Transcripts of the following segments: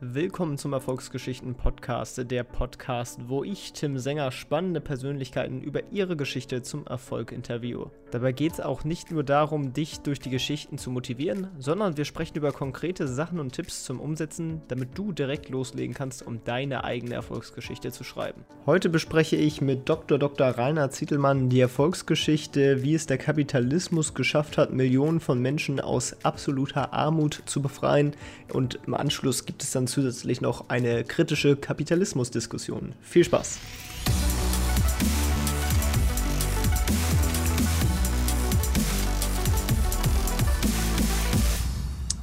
Willkommen zum Erfolgsgeschichten-Podcast, der Podcast, wo ich, Tim Sänger, spannende Persönlichkeiten über ihre Geschichte zum Erfolg interviewe. Dabei geht es auch nicht nur darum, dich durch die Geschichten zu motivieren, sondern wir sprechen über konkrete Sachen und Tipps zum Umsetzen, damit du direkt loslegen kannst, um deine eigene Erfolgsgeschichte zu schreiben. Heute bespreche ich mit Dr. Dr. Rainer Zietelmann die Erfolgsgeschichte, wie es der Kapitalismus geschafft hat, Millionen von Menschen aus absoluter Armut zu befreien. Und im Anschluss gibt es dann zusätzlich noch eine kritische Kapitalismusdiskussion. Viel Spaß!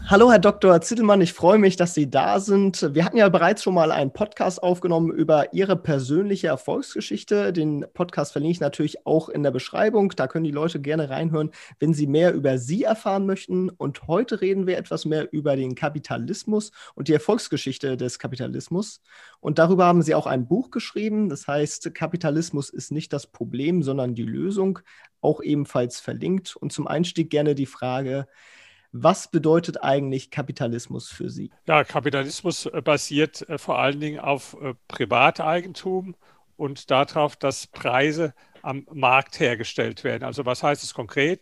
Hallo, Herr Dr. Zittelmann, ich freue mich, dass Sie da sind. Wir hatten ja bereits schon mal einen Podcast aufgenommen über Ihre persönliche Erfolgsgeschichte. Den Podcast verlinke ich natürlich auch in der Beschreibung. Da können die Leute gerne reinhören, wenn sie mehr über Sie erfahren möchten. Und heute reden wir etwas mehr über den Kapitalismus und die Erfolgsgeschichte des Kapitalismus. Und darüber haben Sie auch ein Buch geschrieben. Das heißt, Kapitalismus ist nicht das Problem, sondern die Lösung. Auch ebenfalls verlinkt. Und zum Einstieg gerne die Frage, was bedeutet eigentlich Kapitalismus für Sie? Ja, Kapitalismus äh, basiert äh, vor allen Dingen auf äh, Privateigentum und darauf, dass Preise am Markt hergestellt werden. Also was heißt es konkret?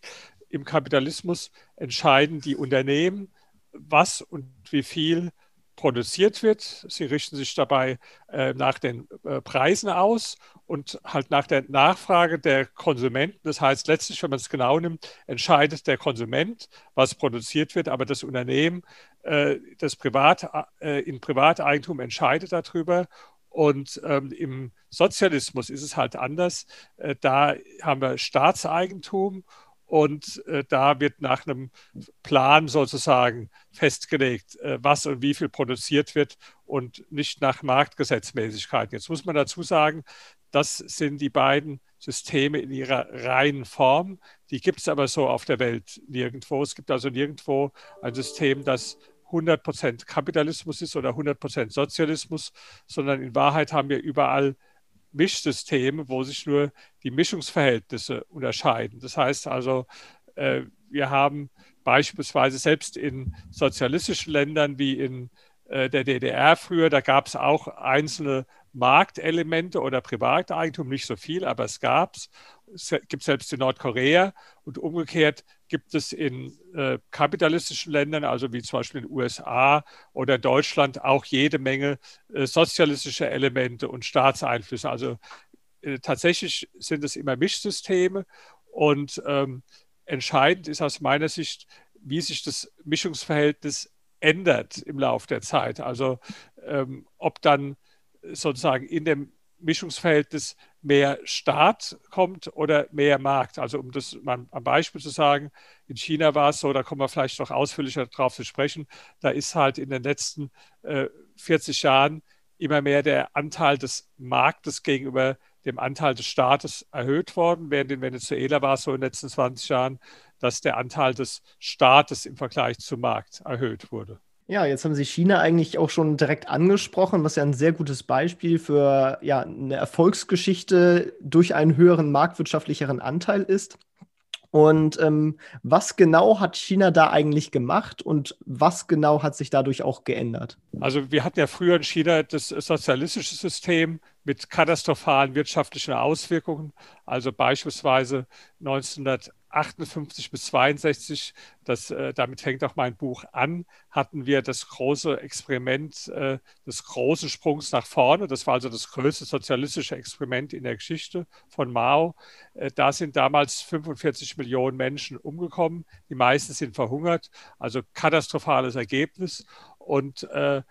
Im Kapitalismus entscheiden die Unternehmen, was und wie viel produziert wird. Sie richten sich dabei äh, nach den äh, Preisen aus und halt nach der Nachfrage der Konsumenten. Das heißt, letztlich, wenn man es genau nimmt, entscheidet der Konsument, was produziert wird, aber das Unternehmen, äh, das Privat, äh, in Privateigentum entscheidet darüber. Und ähm, im Sozialismus ist es halt anders. Äh, da haben wir Staatseigentum und äh, da wird nach einem Plan sozusagen festgelegt, äh, was und wie viel produziert wird und nicht nach Marktgesetzmäßigkeiten. Jetzt muss man dazu sagen, das sind die beiden Systeme in ihrer reinen Form. Die gibt es aber so auf der Welt nirgendwo. Es gibt also nirgendwo ein System, das 100% Kapitalismus ist oder 100% Sozialismus, sondern in Wahrheit haben wir überall Mischsysteme, wo sich nur die Mischungsverhältnisse unterscheiden. Das heißt also, äh, wir haben beispielsweise selbst in sozialistischen Ländern wie in äh, der DDR früher, da gab es auch einzelne Marktelemente oder Privateigentum, nicht so viel, aber es gab es. Es gibt selbst in Nordkorea und umgekehrt gibt es in äh, kapitalistischen Ländern, also wie zum Beispiel in den USA oder Deutschland, auch jede Menge äh, sozialistische Elemente und Staatseinflüsse. Also äh, tatsächlich sind es immer Mischsysteme und ähm, entscheidend ist aus meiner Sicht, wie sich das Mischungsverhältnis ändert im Laufe der Zeit. Also ähm, ob dann sozusagen in dem Mischungsverhältnis mehr Staat kommt oder mehr Markt. Also um das mal am Beispiel zu sagen, in China war es so, da kommen wir vielleicht noch ausführlicher drauf zu sprechen, da ist halt in den letzten äh, 40 Jahren immer mehr der Anteil des Marktes gegenüber dem Anteil des Staates erhöht worden, während in Venezuela war es so in den letzten 20 Jahren, dass der Anteil des Staates im Vergleich zum Markt erhöht wurde. Ja, jetzt haben Sie China eigentlich auch schon direkt angesprochen, was ja ein sehr gutes Beispiel für ja, eine Erfolgsgeschichte durch einen höheren marktwirtschaftlicheren Anteil ist. Und ähm, was genau hat China da eigentlich gemacht und was genau hat sich dadurch auch geändert? Also wir hatten ja früher in China das sozialistische System mit katastrophalen wirtschaftlichen Auswirkungen. Also beispielsweise 1958 bis 62, das, äh, damit fängt auch mein Buch an, hatten wir das große Experiment äh, des großen Sprungs nach vorne. Das war also das größte sozialistische Experiment in der Geschichte von Mao. Äh, da sind damals 45 Millionen Menschen umgekommen. Die meisten sind verhungert. Also katastrophales Ergebnis. Und äh,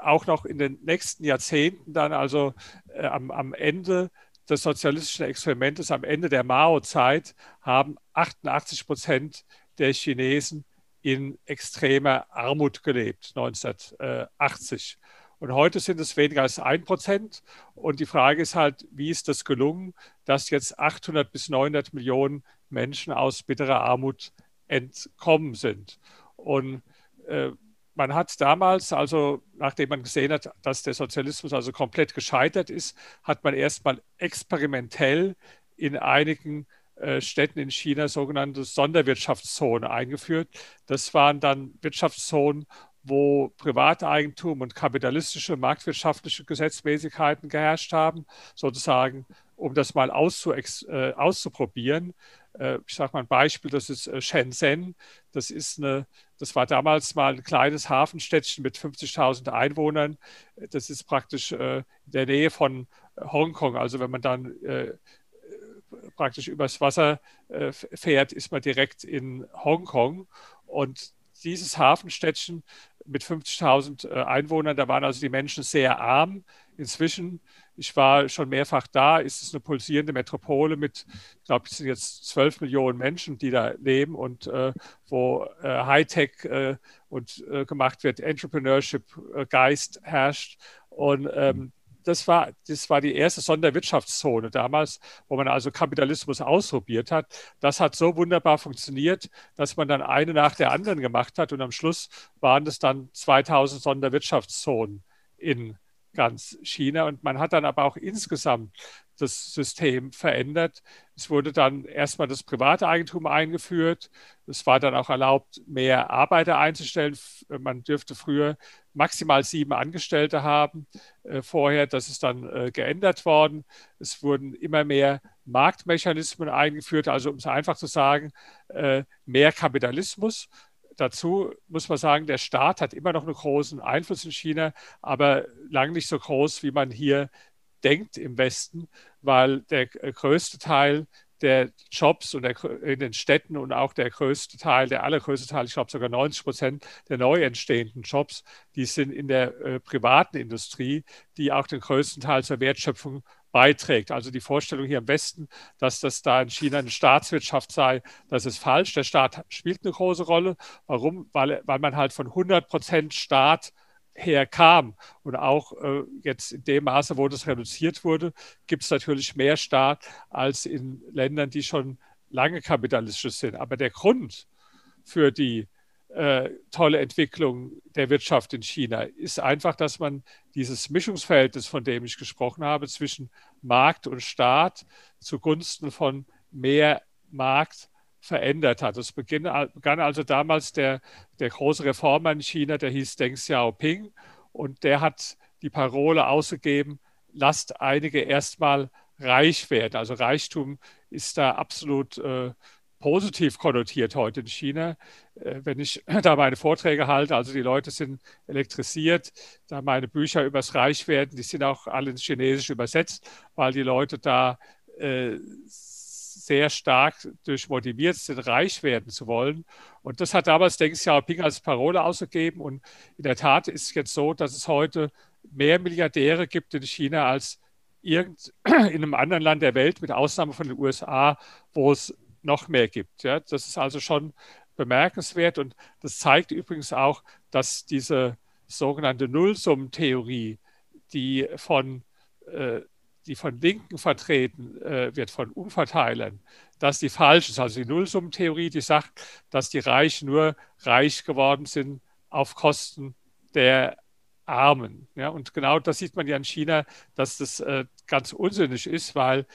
auch noch in den nächsten Jahrzehnten dann, also äh, am, am Ende des sozialistischen Experimentes, am Ende der Mao-Zeit, haben 88 Prozent der Chinesen in extremer Armut gelebt, 1980. Und heute sind es weniger als ein Prozent. Und die Frage ist halt, wie ist das gelungen, dass jetzt 800 bis 900 Millionen Menschen aus bitterer Armut entkommen sind? Und äh, man hat damals, also nachdem man gesehen hat, dass der Sozialismus also komplett gescheitert ist, hat man erstmal experimentell in einigen äh, Städten in China sogenannte Sonderwirtschaftszonen eingeführt. Das waren dann Wirtschaftszonen, wo Privateigentum und kapitalistische, marktwirtschaftliche Gesetzmäßigkeiten geherrscht haben, sozusagen, um das mal auszu, äh, auszuprobieren. Äh, ich sage mal ein Beispiel, das ist äh, Shenzhen. Das, ist eine, das war damals mal ein kleines Hafenstädtchen mit 50.000 Einwohnern. Das ist praktisch äh, in der Nähe von Hongkong. Also wenn man dann praktisch übers Wasser äh, fährt, ist man direkt in Hongkong. Und dieses Hafenstädtchen mit 50.000 äh, Einwohnern, da waren also die Menschen sehr arm. Inzwischen, ich war schon mehrfach da, ist es eine pulsierende Metropole mit, ich glaube, es sind jetzt 12 Millionen Menschen, die da leben und äh, wo äh, Hightech äh, und äh, gemacht wird, Entrepreneurship-Geist herrscht. Und ähm, das war, das war die erste Sonderwirtschaftszone damals, wo man also Kapitalismus ausprobiert hat. Das hat so wunderbar funktioniert, dass man dann eine nach der anderen gemacht hat und am Schluss waren es dann 2000 Sonderwirtschaftszonen in ganz China. Und man hat dann aber auch insgesamt das System verändert. Es wurde dann erstmal das private Eigentum eingeführt. Es war dann auch erlaubt, mehr Arbeiter einzustellen. Man dürfte früher maximal sieben Angestellte haben. Äh, vorher, das ist dann äh, geändert worden. Es wurden immer mehr Marktmechanismen eingeführt, also um es einfach zu sagen, äh, mehr Kapitalismus dazu muss man sagen, der Staat hat immer noch einen großen Einfluss in China, aber lang nicht so groß, wie man hier denkt im Westen, weil der größte Teil der Jobs und der, in den Städten und auch der größte Teil, der allergrößte Teil, ich glaube sogar 90 Prozent der neu entstehenden Jobs, die sind in der äh, privaten Industrie, die auch den größten Teil zur Wertschöpfung beiträgt. Also die Vorstellung hier im Westen, dass das da in China eine Staatswirtschaft sei, das ist falsch. Der Staat spielt eine große Rolle. Warum? Weil, weil man halt von 100 Prozent Staat herkam. Und auch äh, jetzt in dem Maße, wo das reduziert wurde, gibt es natürlich mehr Staat als in Ländern, die schon lange kapitalistisch sind. Aber der Grund für die äh, tolle Entwicklung der Wirtschaft in China ist einfach, dass man dieses Mischungsverhältnis, von dem ich gesprochen habe, zwischen Markt und Staat zugunsten von mehr Markt verändert hat. Es begann, also damals der, der große Reformer in China, der hieß Deng Xiaoping und der hat die Parole ausgegeben, lasst einige erstmal reich werden. Also Reichtum ist da absolut äh, positiv konnotiert heute in China. Äh, wenn ich da meine Vorträge halte, also die Leute sind elektrisiert, da meine Bücher übers Reichwerden, die sind auch alle ins Chinesische übersetzt, weil die Leute da äh, sehr stark durch motiviert sind, reich werden zu wollen. Und das hat damals Deng Xiaoping als Parole ausgegeben. Und in der Tat ist es jetzt so, dass es heute mehr Milliardäre gibt in China als irgend in einem anderen Land der Welt, mit Ausnahme von den USA, wo es noch mehr gibt. Ja, das ist also schon bemerkenswert und das zeigt übrigens auch, dass diese sogenannte Nullsummentheorie, die von äh, die von Linken vertreten äh, wird, von Umverteilern, dass die falsch ist. Also die Nullsummentheorie, die sagt, dass die Reichen nur reich geworden sind auf Kosten der Armen. Ja, und genau das sieht man ja in China, dass das äh, ganz unsinnig ist, weil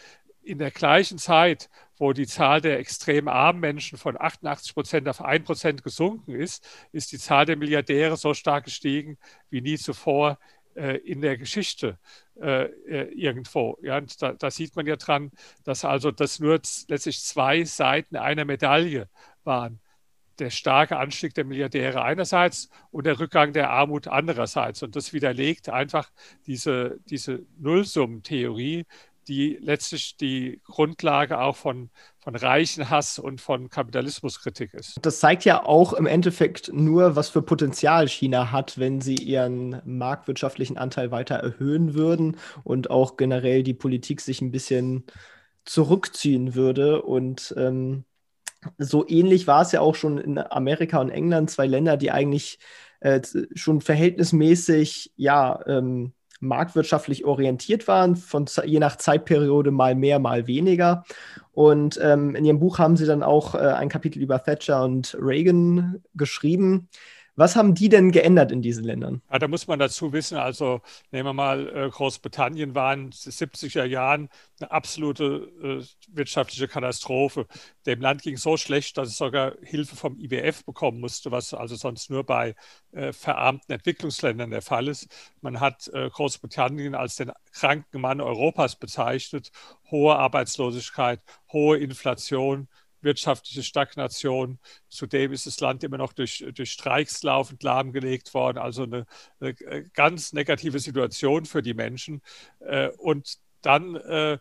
in der gleichen Zeit, wo die Zahl der extrem armen Menschen von 88 Prozent auf 1 Prozent gesunken ist, ist die Zahl der Milliardäre so stark gestiegen wie nie zuvor äh, in der Geschichte äh, äh, irgendwo. Ja, da, da, sieht man ja dran, dass also das nur letztlich zwei Seiten einer Medaille waren. Der starke Anstieg der Milliardäre einerseits und der Rückgang der Armut andererseits. Und das widerlegt einfach diese, diese Nullsummentheorie, die letztlich die Grundlage auch von, von Reichenhass und von Kapitalismuskritik ist. Das zeigt ja auch im Endeffekt nur, was für Potenzial China hat, wenn sie ihren marktwirtschaftlichen Anteil weiter erhöhen würden und auch generell die Politik sich ein bisschen zurückziehen würde. Und ähm, so ähnlich war es ja auch schon in Amerika und England, zwei Länder, die eigentlich äh, schon verhältnismäßig, ja, ähm, marktwirtschaftlich orientiert waren, von je nach Zeitperiode mal mehr, mal weniger. Und ähm, in ihrem Buch haben sie dann auch äh, ein Kapitel über Thatcher und Reagan geschrieben, Was haben die denn geändert in diesen Ländern? Ja, da muss man dazu wissen, also nehmen wir mal, äh, Großbritannien war in den 70er Jahren eine absolute äh, wirtschaftliche Katastrophe. Dem Land ging so schlecht, dass es sogar Hilfe vom IWF bekommen musste, was also sonst nur bei äh, verarmten Entwicklungsländern der Fall ist. Man hat äh, Großbritannien als den kranken Mann Europas bezeichnet. Hohe Arbeitslosigkeit, hohe Inflation, wirtschaftliche Stagnation. Zudem ist das Land immer noch durch, durch Streiks laufend lahmgelegt worden. Also eine, eine ganz negative Situation für die Menschen. Äh, und dann, äh,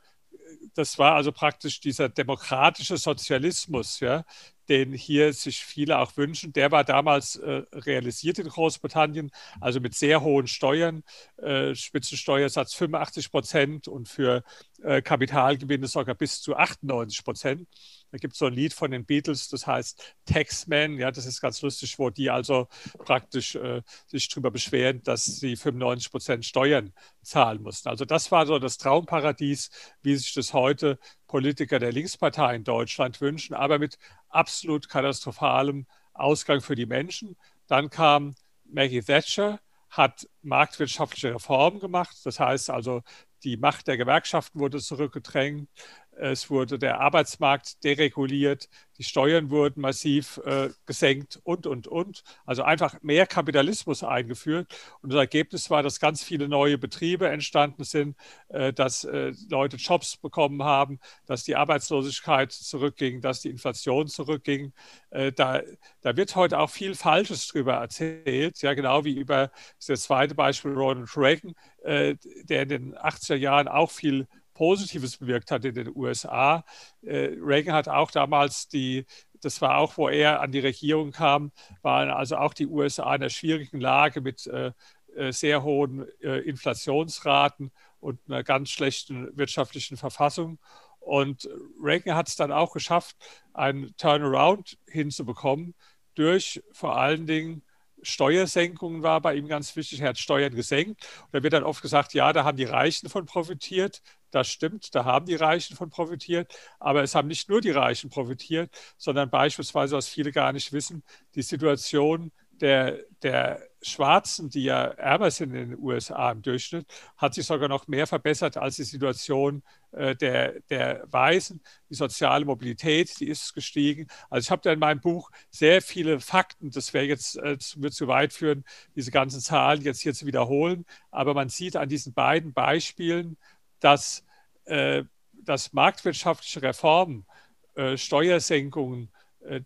das war also praktisch dieser demokratische Sozialismus, ja, den hier sich viele auch wünschen. Der war damals äh, realisiert in Großbritannien, also mit sehr hohen Steuern, äh, Spitzensteuersatz 85 Prozent und für äh, Kapitalgewinne sogar bis zu 98 Prozent. Da gibt es so ein Lied von den Beatles, das heißt Taxman. Ja, das ist ganz lustig, wo die also praktisch äh, sich darüber beschweren, dass sie 95 Prozent Steuern zahlen mussten. Also das war so das Traumparadies, wie sich das heute Politiker der Linkspartei in Deutschland wünschen, aber mit absolut katastrophalem Ausgang für die Menschen. Dann kam Maggie Thatcher, hat marktwirtschaftliche Reformen gemacht. Das heißt also, die Macht der Gewerkschaften wurde zurückgedrängt. Es wurde der Arbeitsmarkt dereguliert, die Steuern wurden massiv äh, gesenkt und, und, und. Also einfach mehr Kapitalismus eingeführt. Und das Ergebnis war, dass ganz viele neue Betriebe entstanden sind, äh, dass äh, Leute Jobs bekommen haben, dass die Arbeitslosigkeit zurückging, dass die Inflation zurückging. Äh, da, da wird heute auch viel Falsches drüber erzählt, ja, genau wie über das zweite Beispiel Ronald Reagan, äh, der in den 80er Jahren auch viel Positives bewirkt hat in den USA. Äh, Reagan hat auch damals die, das war auch, wo er an die Regierung kam, waren also auch die USA in einer schwierigen Lage mit äh, äh, sehr hohen Inflationsraten und einer ganz schlechten wirtschaftlichen Verfassung. Und Reagan hat es dann auch geschafft, einen Turnaround hinzubekommen durch vor allen Dingen Steuersenkungen war bei ihm ganz wichtig. Er hat Steuern gesenkt. Und da wird dann oft gesagt, ja, da haben die Reichen von profitiert. Das stimmt, da haben die Reichen von profitiert. Aber es haben nicht nur die Reichen profitiert, sondern beispielsweise, was viele gar nicht wissen, die Situation der, der Schwarzen, die ja ärmer sind in den USA im Durchschnitt, hat sich sogar noch mehr verbessert als die Situation äh, der, der Weißen. Die soziale Mobilität, die ist gestiegen. Also ich habe da in meinem Buch sehr viele Fakten, das wäre jetzt, äh, zu weit führen, diese ganzen Zahlen jetzt hier zu wiederholen. Aber man sieht an diesen beiden Beispielen, dass, äh, dass marktwirtschaftliche Reformen, äh, Steuersenkungen, äh,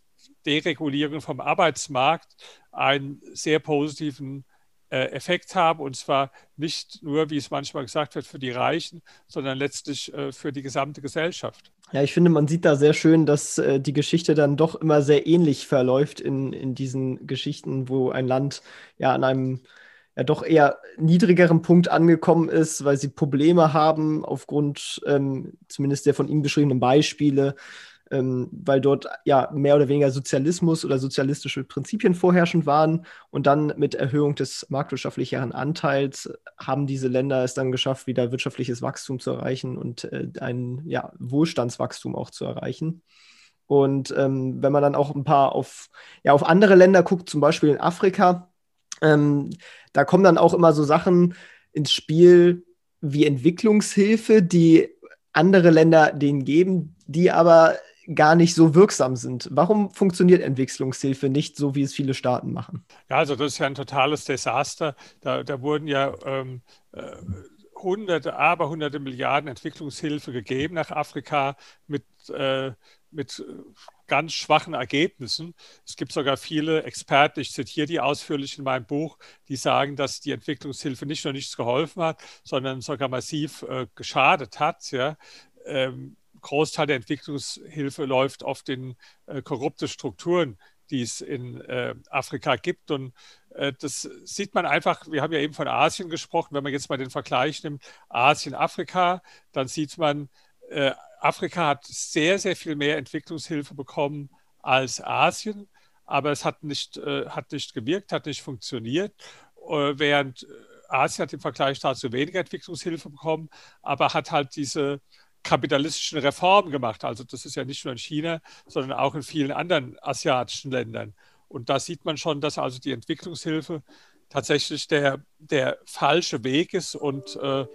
Deregulierung vom Arbeitsmarkt einen sehr positiven äh, Effekt haben. Und zwar nicht nur, wie es manchmal gesagt wird, für die Reichen, sondern letztlich äh, für die gesamte Gesellschaft. Ja, ich finde, man sieht da sehr schön, dass äh, die Geschichte dann doch immer sehr ähnlich verläuft in, in diesen Geschichten, wo ein Land ja an einem ja doch eher niedrigeren Punkt angekommen ist, weil sie Probleme haben aufgrund ähm, zumindest der von ihm beschriebenen Beispiele, ähm, weil dort ja mehr oder weniger Sozialismus oder sozialistische Prinzipien vorherrschend waren. Und dann mit Erhöhung des marktwirtschaftlicheren Anteils haben diese Länder es dann geschafft, wieder wirtschaftliches Wachstum zu erreichen und äh, ein ja, Wohlstandswachstum auch zu erreichen. Und ähm, wenn man dann auch ein paar auf, ja, auf andere Länder guckt, zum Beispiel in Afrika, ähm, da kommen dann auch immer so Sachen ins Spiel wie Entwicklungshilfe, die andere Länder denen geben, die aber gar nicht so wirksam sind. Warum funktioniert Entwicklungshilfe nicht so, wie es viele Staaten machen? Ja, also das ist ja ein totales Desaster. Da, da wurden ja ähm, äh, hunderte, aber hunderte Milliarden Entwicklungshilfe gegeben nach Afrika mit, äh, mit ganz schwachen Ergebnissen. Es gibt sogar viele Experten, ich zitiere die ausführlich in meinem Buch, die sagen, dass die Entwicklungshilfe nicht nur nichts geholfen hat, sondern sogar massiv äh, geschadet hat. Ja. Ähm, Großteil der Entwicklungshilfe läuft oft in äh, korrupte Strukturen, die es in äh, Afrika gibt. Und äh, das sieht man einfach, wir haben ja eben von Asien gesprochen, wenn man jetzt mal den Vergleich nimmt, Asien, Afrika, dann sieht man, äh, Afrika hat sehr, sehr viel mehr Entwicklungshilfe bekommen als Asien, aber es hat nicht, äh, hat nicht gewirkt, hat nicht funktioniert, äh, während Asien hat im Vergleich dazu weniger Entwicklungshilfe bekommen, aber hat halt diese kapitalistischen Reformen gemacht. Also das ist ja nicht nur in China, sondern auch in vielen anderen asiatischen Ländern. Und da sieht man schon, dass also die Entwicklungshilfe tatsächlich der, der falsche Weg ist und äh,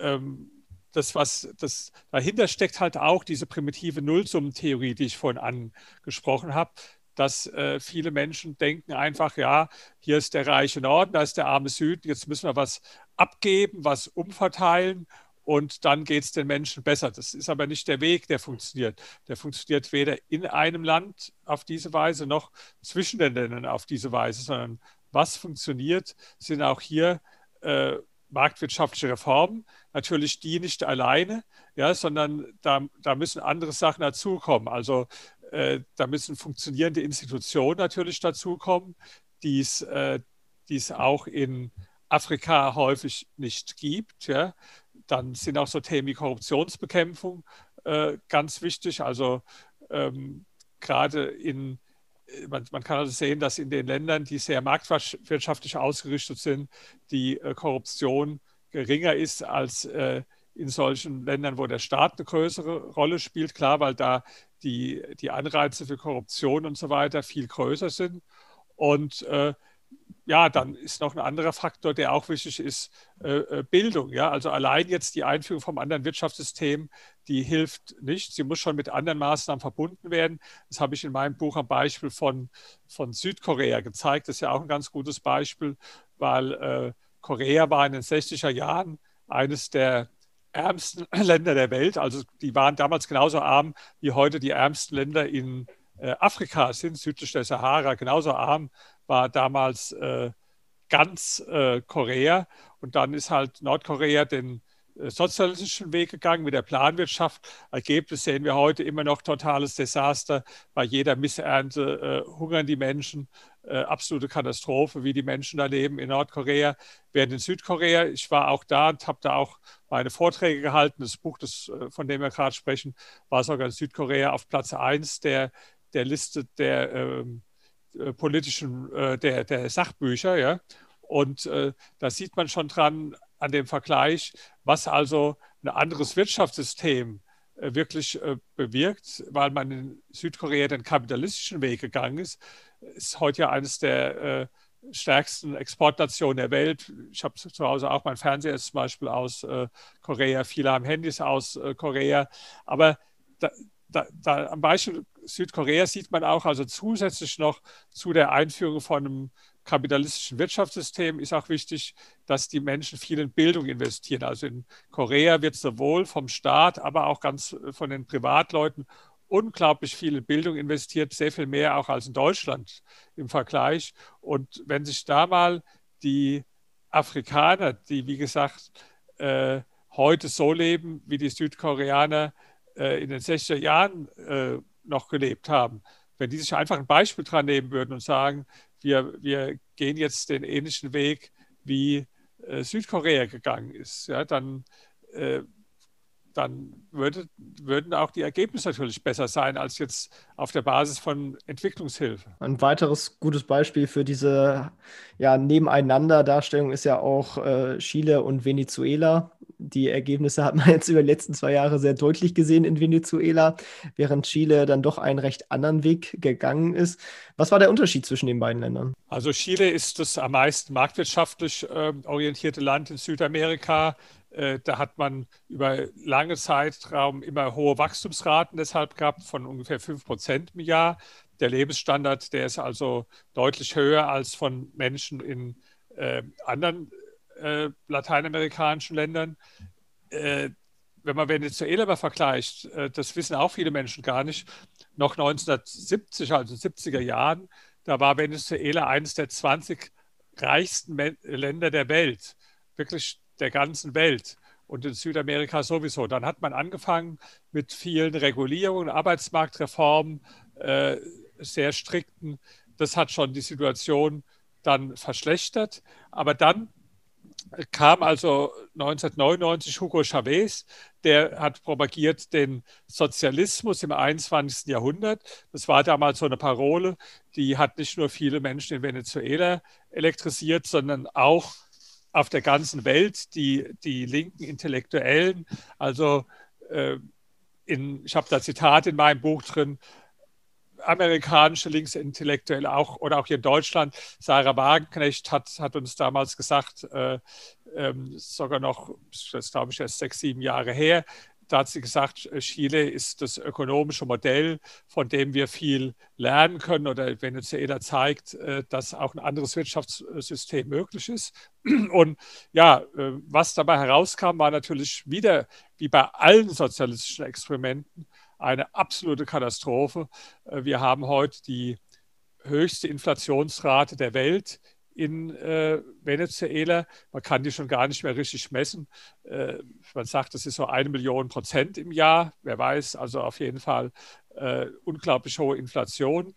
ähm, das, was das dahinter steckt, halt auch diese primitive Nullsummentheorie, die ich vorhin angesprochen habe, dass äh, viele Menschen denken einfach, ja, hier ist der reiche Norden, da ist der arme Süden, jetzt müssen wir was abgeben, was umverteilen und dann geht es den Menschen besser. Das ist aber nicht der Weg, der funktioniert. Der funktioniert weder in einem Land auf diese Weise noch zwischen den Ländern auf diese Weise, sondern was funktioniert, sind auch hier äh, marktwirtschaftliche Reformen. Natürlich die nicht alleine, ja, sondern da, da müssen andere Sachen dazukommen. Also äh, da müssen funktionierende Institutionen natürlich dazukommen, die äh, es auch in Afrika häufig nicht gibt. Ja. Dann sind auch so Themen wie Korruptionsbekämpfung äh, ganz wichtig. Also ähm, gerade in man, man, kann also sehen, dass in den Ländern, die sehr marktwirtschaftlich ausgerichtet sind, die äh, Korruption geringer ist als äh, in solchen Ländern, wo der Staat eine größere Rolle spielt. Klar, weil da die, die Anreize für Korruption und so weiter viel größer sind. Und äh, ja, dann ist noch ein anderer Faktor, der auch wichtig ist, äh, äh, Bildung. Ja? Also allein jetzt die Einführung vom anderen Wirtschaftssystem, die hilft nicht. Sie muss schon mit anderen Maßnahmen verbunden werden. Das habe ich in meinem Buch am Beispiel von, von Südkorea gezeigt. Das ist ja auch ein ganz gutes Beispiel, weil äh, Korea war in den 60er Jahren eines der ärmsten Länder der Welt. Also die waren damals genauso arm wie heute die ärmsten Länder in äh, Afrika sind, südlich der Sahara, genauso arm war damals äh, ganz äh, Korea. Und dann ist halt Nordkorea den äh, sozialistischen Weg gegangen mit der Planwirtschaft. Ergebnis sehen wir heute immer noch totales Desaster. Bei jeder Missernte äh, hungern die Menschen. Äh, absolute Katastrophe, wie die Menschen da leben in Nordkorea. Während in Südkorea, ich war auch da und habe da auch meine Vorträge gehalten. Das Buch, das, äh, von dem wir gerade sprechen, war sogar in Südkorea auf Platz 1 der, der Liste der ähm, äh, politischen, äh, der, der Sachbücher. Ja? Und äh, da sieht man schon dran an dem Vergleich, was also ein anderes Wirtschaftssystem äh, wirklich äh, bewirkt, weil man in Südkorea den kapitalistischen Weg gegangen ist. Ist heute ja eines der äh, stärksten Exportnationen der Welt. Ich habe zu Hause auch mein Fernseher ist zum Beispiel aus Korea, viele haben Handys aus Korea. Aber da, da, da, am Beispiel Südkorea sieht man auch, also zusätzlich noch zu der Einführung von einem kapitalistischen Wirtschaftssystem ist auch wichtig, dass die Menschen viel in Bildung investieren. Also in Korea wird sowohl vom Staat, aber auch ganz von den Privatleuten unglaublich viel in Bildung investiert, sehr viel mehr auch als in Deutschland im Vergleich. Und wenn sich da mal die Afrikaner, die wie gesagt äh, heute so leben wie die Südkoreaner, äh, in den 60er Jahren äh, noch gelebt haben, wenn die sich einfach ein Beispiel dran nehmen würden und sagen, wir, wir gehen jetzt den ähnlichen Weg, wie äh, Südkorea gegangen ist, ja, dann, äh, dann würde, würden auch die Ergebnisse natürlich besser sein als jetzt auf der Basis von Entwicklungshilfe. Ein weiteres gutes Beispiel für diese ja, Nebeneinander-Darstellung ist ja auch äh, Chile und Venezuela die Ergebnisse hat man jetzt über die letzten zwei Jahre sehr deutlich gesehen in Venezuela, während Chile dann doch einen recht anderen Weg gegangen ist. Was war der Unterschied zwischen den beiden Ländern? Also Chile ist das am meisten marktwirtschaftlich äh, orientierte Land in Südamerika. Äh, da hat man über lange Zeitraum immer hohe Wachstumsraten deshalb gehabt von ungefähr 5 Prozent im Jahr. Der Lebensstandard, der ist also deutlich höher als von Menschen in äh, anderen äh, lateinamerikanischen Ländern. Äh, wenn man Venezuela mal vergleicht, äh, das wissen auch viele Menschen gar nicht, noch 1970, also 70er Jahren, da war Venezuela eines der 20 reichsten Länder der Welt, wirklich der ganzen Welt und in Südamerika sowieso. Dann hat man angefangen mit vielen Regulierungen, Arbeitsmarktreformen, äh, sehr strikten. Das hat schon die Situation dann verschlechtert. Aber dann kam also 1999 Hugo Chavez, der hat propagiert den Sozialismus im 21. Jahrhundert. Das war damals so eine Parole, die hat nicht nur viele Menschen in Venezuela elektrisiert, sondern auch auf der ganzen Welt die, die linken amerikanische Linksintellektuelle auch oder auch hier in Deutschland. Sarah Wagenknecht hat, hat uns damals gesagt, äh, ähm, sogar noch, das glaube ich erst sechs, sieben Jahre her, da hat sie gesagt, Chile ist das ökonomische Modell, von dem wir viel lernen können oder Venezuela zeigt, äh, dass auch ein anderes Wirtschaftssystem möglich ist. Und ja, äh, was dabei herauskam, war natürlich wieder, wie bei allen sozialistischen Experimenten, eine absolute Katastrophe. Äh, wir haben heute die höchste Inflationsrate der Welt in äh, Venezuela. Man kann die schon gar nicht mehr richtig messen. Äh, man sagt, das ist so eine Million Prozent im Jahr. Wer weiß, also auf jeden Fall äh, unglaublich hohe Inflation.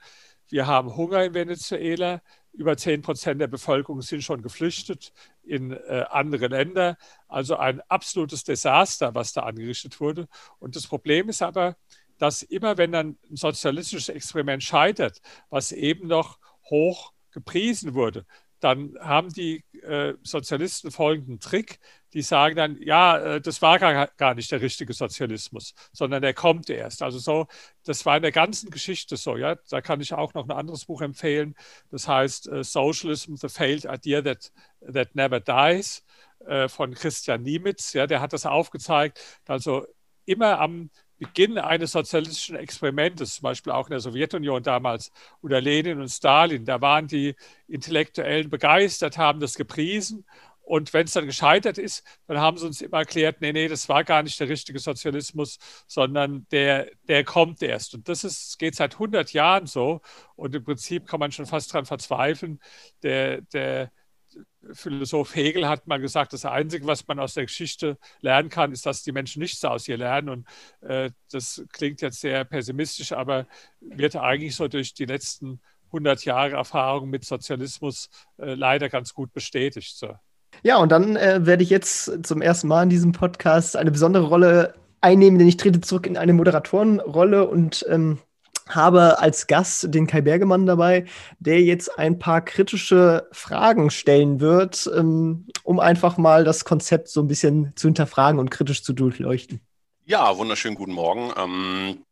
Wir haben Hunger in Venezuela. Über 10 Prozent der Bevölkerung sind schon geflüchtet in äh, andere Länder. Also ein absolutes Desaster, was da angerichtet wurde. Und das Problem ist aber, dass immer wenn dann ein sozialistisches Experiment scheitert, was eben noch hoch gepriesen wurde, dann haben die äh, Sozialisten folgenden Trick. Die sagen dann, ja, äh, das war gar, gar nicht der richtige Sozialismus, sondern der kommt erst. Also so, das war in der ganzen Geschichte so. Ja, da kann ich auch noch ein anderes Buch empfehlen. Das heißt äh, Socialism: The Failed Idea That That Never Dies äh, von Christian Niemitz. Ja, der hat das aufgezeigt. Also immer am Beginn eines sozialistischen Experimentes, zum Beispiel auch in der Sowjetunion damals unter Lenin und Stalin, da waren die Intellektuellen begeistert, haben das gepriesen. Und wenn es dann gescheitert ist, dann haben sie uns immer erklärt, nee, nee, das war gar nicht der richtige Sozialismus, sondern der, der kommt erst. Und das ist, geht seit 100 Jahren so. Und im Prinzip kann man schon fast daran verzweifeln. Der, der, Philosoph Hegel hat mal gesagt, das Einzige, was man aus der Geschichte lernen kann, ist, dass die Menschen nichts aus ihr lernen. Und äh, das klingt jetzt sehr pessimistisch, aber wird eigentlich so durch die letzten 100 Jahre Erfahrung mit Sozialismus äh, leider ganz gut bestätigt. So. Ja, und dann äh, werde ich jetzt zum ersten Mal in diesem Podcast eine besondere Rolle einnehmen, denn ich trete zurück in eine Moderatorenrolle und ähm, habe als Gast den Kai Bergemann dabei, der jetzt ein paar kritische Fragen stellen wird, ähm, um einfach mal das Konzept so ein bisschen zu hinterfragen und kritisch zu durchleuchten. Ja, wunderschönen guten Morgen. Ähm,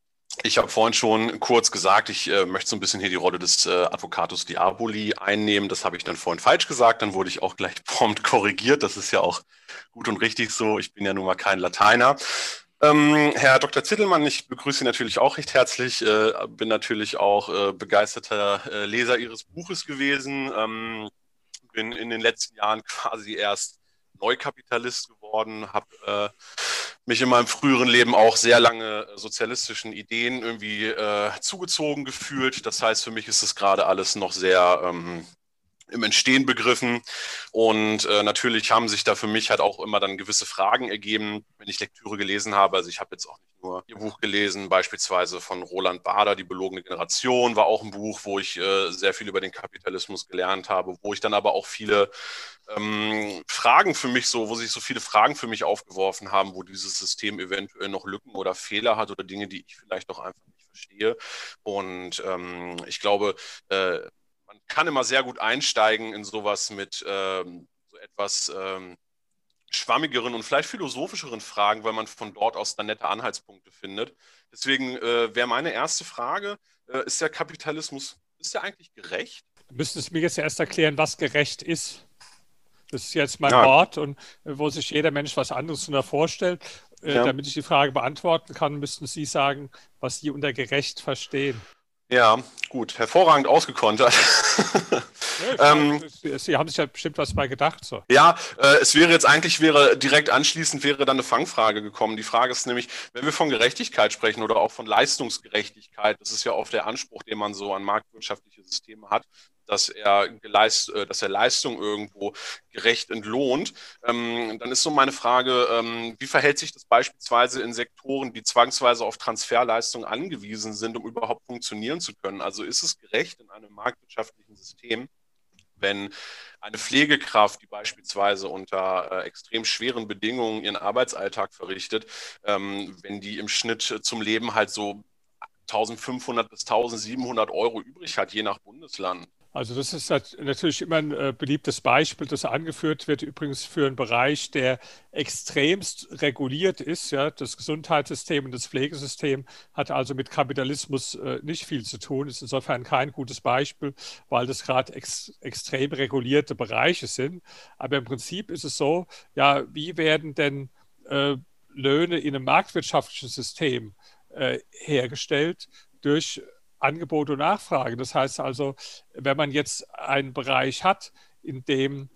ich habe vorhin schon kurz gesagt, ich äh, möchte so ein bisschen hier die Rolle des äh, Advocatus Diaboli einnehmen. Das habe ich dann vorhin falsch gesagt. Dann wurde ich auch gleich prompt korrigiert. Das ist ja auch gut und richtig so. Ich bin ja nun mal kein Lateiner. Ähm, Herr Dr. Zittelmann, ich begrüße Sie natürlich auch recht herzlich. Äh, bin natürlich auch äh, begeisterter äh, Leser Ihres Buches gewesen. Ähm, bin in den letzten Jahren quasi erst Neukapitalist geworden, habe äh, mich in meinem früheren Leben auch sehr lange sozialistischen Ideen irgendwie äh, zugezogen gefühlt. Das heißt, für mich ist es gerade alles noch sehr ähm, im Entstehen begriffen. Und äh, natürlich haben sich da für mich halt auch immer dann gewisse Fragen ergeben, wenn ich Lektüre gelesen habe. Also ich habe jetzt auch nicht nur Ihr Buch gelesen, beispielsweise von Roland Bader, Die belogene Generation, war auch ein Buch, wo ich äh, sehr viel über den Kapitalismus gelernt habe, wo ich dann aber auch viele ähm, Fragen für mich so, wo sich so viele Fragen für mich aufgeworfen haben, wo dieses System eventuell noch Lücken oder Fehler hat oder Dinge, die ich vielleicht noch einfach nicht verstehe. Und ähm, ich glaube, äh, kann immer sehr gut einsteigen in sowas mit ähm, so etwas ähm, schwammigeren und vielleicht philosophischeren Fragen, weil man von dort aus dann nette Anhaltspunkte findet. Deswegen äh, wäre meine erste Frage, äh, ist der Kapitalismus, ist der eigentlich gerecht? Du müsstest mir jetzt erst erklären, was gerecht ist. Das ist jetzt mein ja. Wort und äh, wo sich jeder Mensch was anderes darunter vorstellt. Äh, ja. Damit ich die Frage beantworten kann, müssten Sie sagen, was Sie unter gerecht verstehen. Ja, gut, hervorragend ausgekontert. Ja, ähm, Sie haben sich ja bestimmt was mal gedacht. So. Ja, äh, es wäre jetzt eigentlich, wäre direkt anschließend wäre dann eine Fangfrage gekommen. Die Frage ist nämlich, wenn wir von Gerechtigkeit sprechen oder auch von Leistungsgerechtigkeit, das ist ja oft der Anspruch, den man so an marktwirtschaftliche Systeme hat, dass er, geleist, äh, dass er Leistung irgendwo gerecht entlohnt. Ähm, dann ist so meine Frage, ähm, wie verhält sich das beispielsweise in Sektoren, die zwangsweise auf Transferleistung angewiesen sind, um überhaupt funktionieren zu können? Also ist es gerecht in einem marktwirtschaftlichen System, wenn eine Pflegekraft, die beispielsweise unter äh, extrem schweren Bedingungen ihren Arbeitsalltag verrichtet, ähm, wenn die im Schnitt zum Leben halt so 1500 bis 1700 Euro übrig hat, je nach Bundesland. Also das ist natürlich immer ein äh, beliebtes Beispiel, das angeführt wird, übrigens für einen Bereich, der extremst reguliert ist. Ja. Das Gesundheitssystem und das Pflegesystem hat also mit Kapitalismus äh, nicht viel zu tun, ist insofern kein gutes Beispiel, weil das gerade ex extrem regulierte Bereiche sind. Aber im Prinzip ist es so, ja, wie werden denn äh, Löhne in einem marktwirtschaftlichen System äh, hergestellt? Durch Angebot und Nachfrage. Das heißt also, wenn man jetzt einen Bereich hat, in dem,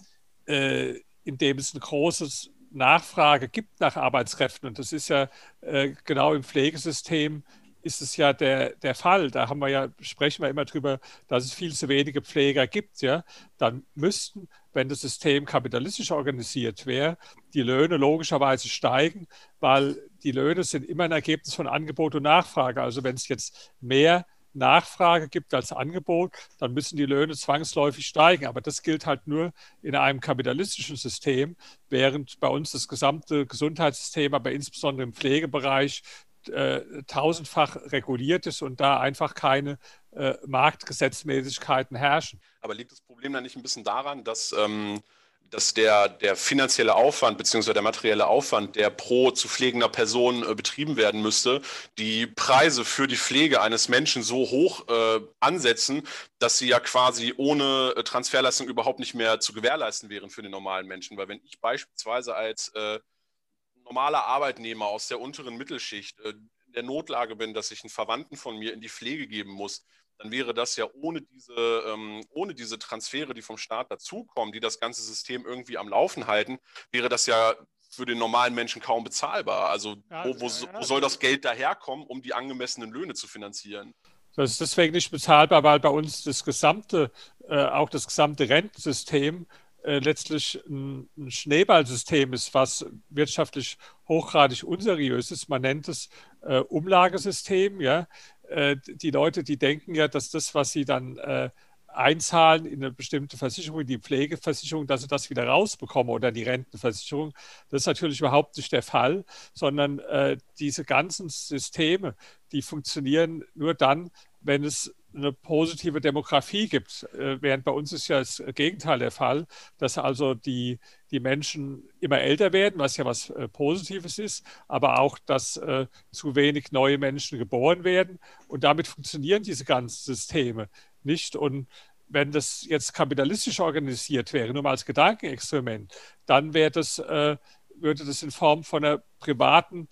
äh, in dem es eine große Nachfrage gibt nach Arbeitskräften, und das ist ja äh, genau im Pflegesystem ist es ja der, der Fall. Da haben wir ja, sprechen wir immer drüber, dass es viel zu wenige Pfleger gibt, ja, dann müssten, wenn das System kapitalistisch organisiert wäre, die Löhne logischerweise steigen, weil die Löhne sind immer ein Ergebnis von Angebot und Nachfrage. Also wenn es jetzt mehr Nachfrage gibt als Angebot, dann müssen die Löhne zwangsläufig steigen. Aber das gilt halt nur in einem kapitalistischen System, während bei uns das gesamte Gesundheitssystem, aber insbesondere im Pflegebereich, äh, tausendfach reguliert ist und da einfach keine äh, Marktgesetzmäßigkeiten herrschen. Aber liegt das Problem dann nicht ein bisschen daran, dass ähm dass der, der finanzielle Aufwand bzw. der materielle Aufwand, der pro zu pflegender Person äh, betrieben werden müsste, die Preise für die Pflege eines Menschen so hoch äh, ansetzen, dass sie ja quasi ohne äh, Transferleistung überhaupt nicht mehr zu gewährleisten wären für den normalen Menschen. Weil wenn ich beispielsweise als äh, normaler Arbeitnehmer aus der unteren Mittelschicht äh, in der Notlage bin, dass ich einen Verwandten von mir in die Pflege geben muss, dann wäre das ja ohne diese, ähm, ohne diese Transfere, die vom Staat dazukommen, die das ganze System irgendwie am Laufen halten, wäre das ja für den normalen Menschen kaum bezahlbar. Also ja, wo, wo, ja, wo soll das Geld daherkommen, um die angemessenen Löhne zu finanzieren? Das ist deswegen nicht bezahlbar, weil bei uns das gesamte, äh, auch das gesamte Rentensystem äh, letztlich ein, ein, Schneeballsystem ist, was wirtschaftlich hochgradig unseriös ist. Man nennt es äh, Umlagesystem, ja. Äh, die Leute, die denken ja, dass das, was sie dann äh, einzahlen in eine bestimmte Versicherung, die Pflegeversicherung, dass sie das wieder rausbekommen oder die Rentenversicherung. Das ist natürlich überhaupt nicht der Fall, sondern äh, diese ganzen Systeme, die funktionieren nur dann, wenn es eine positive Demografie gibt. Äh, während bei uns ist ja das Gegenteil der Fall, dass also die, die Menschen immer älter werden, was ja was äh, Positives ist, aber auch, dass äh, zu wenig neue Menschen geboren werden. Und damit funktionieren diese ganzen Systeme nicht. Und wenn das jetzt kapitalistisch organisiert wäre, nur mal als Gedankenexperiment, dann wäre das, würde das in Form von einer privaten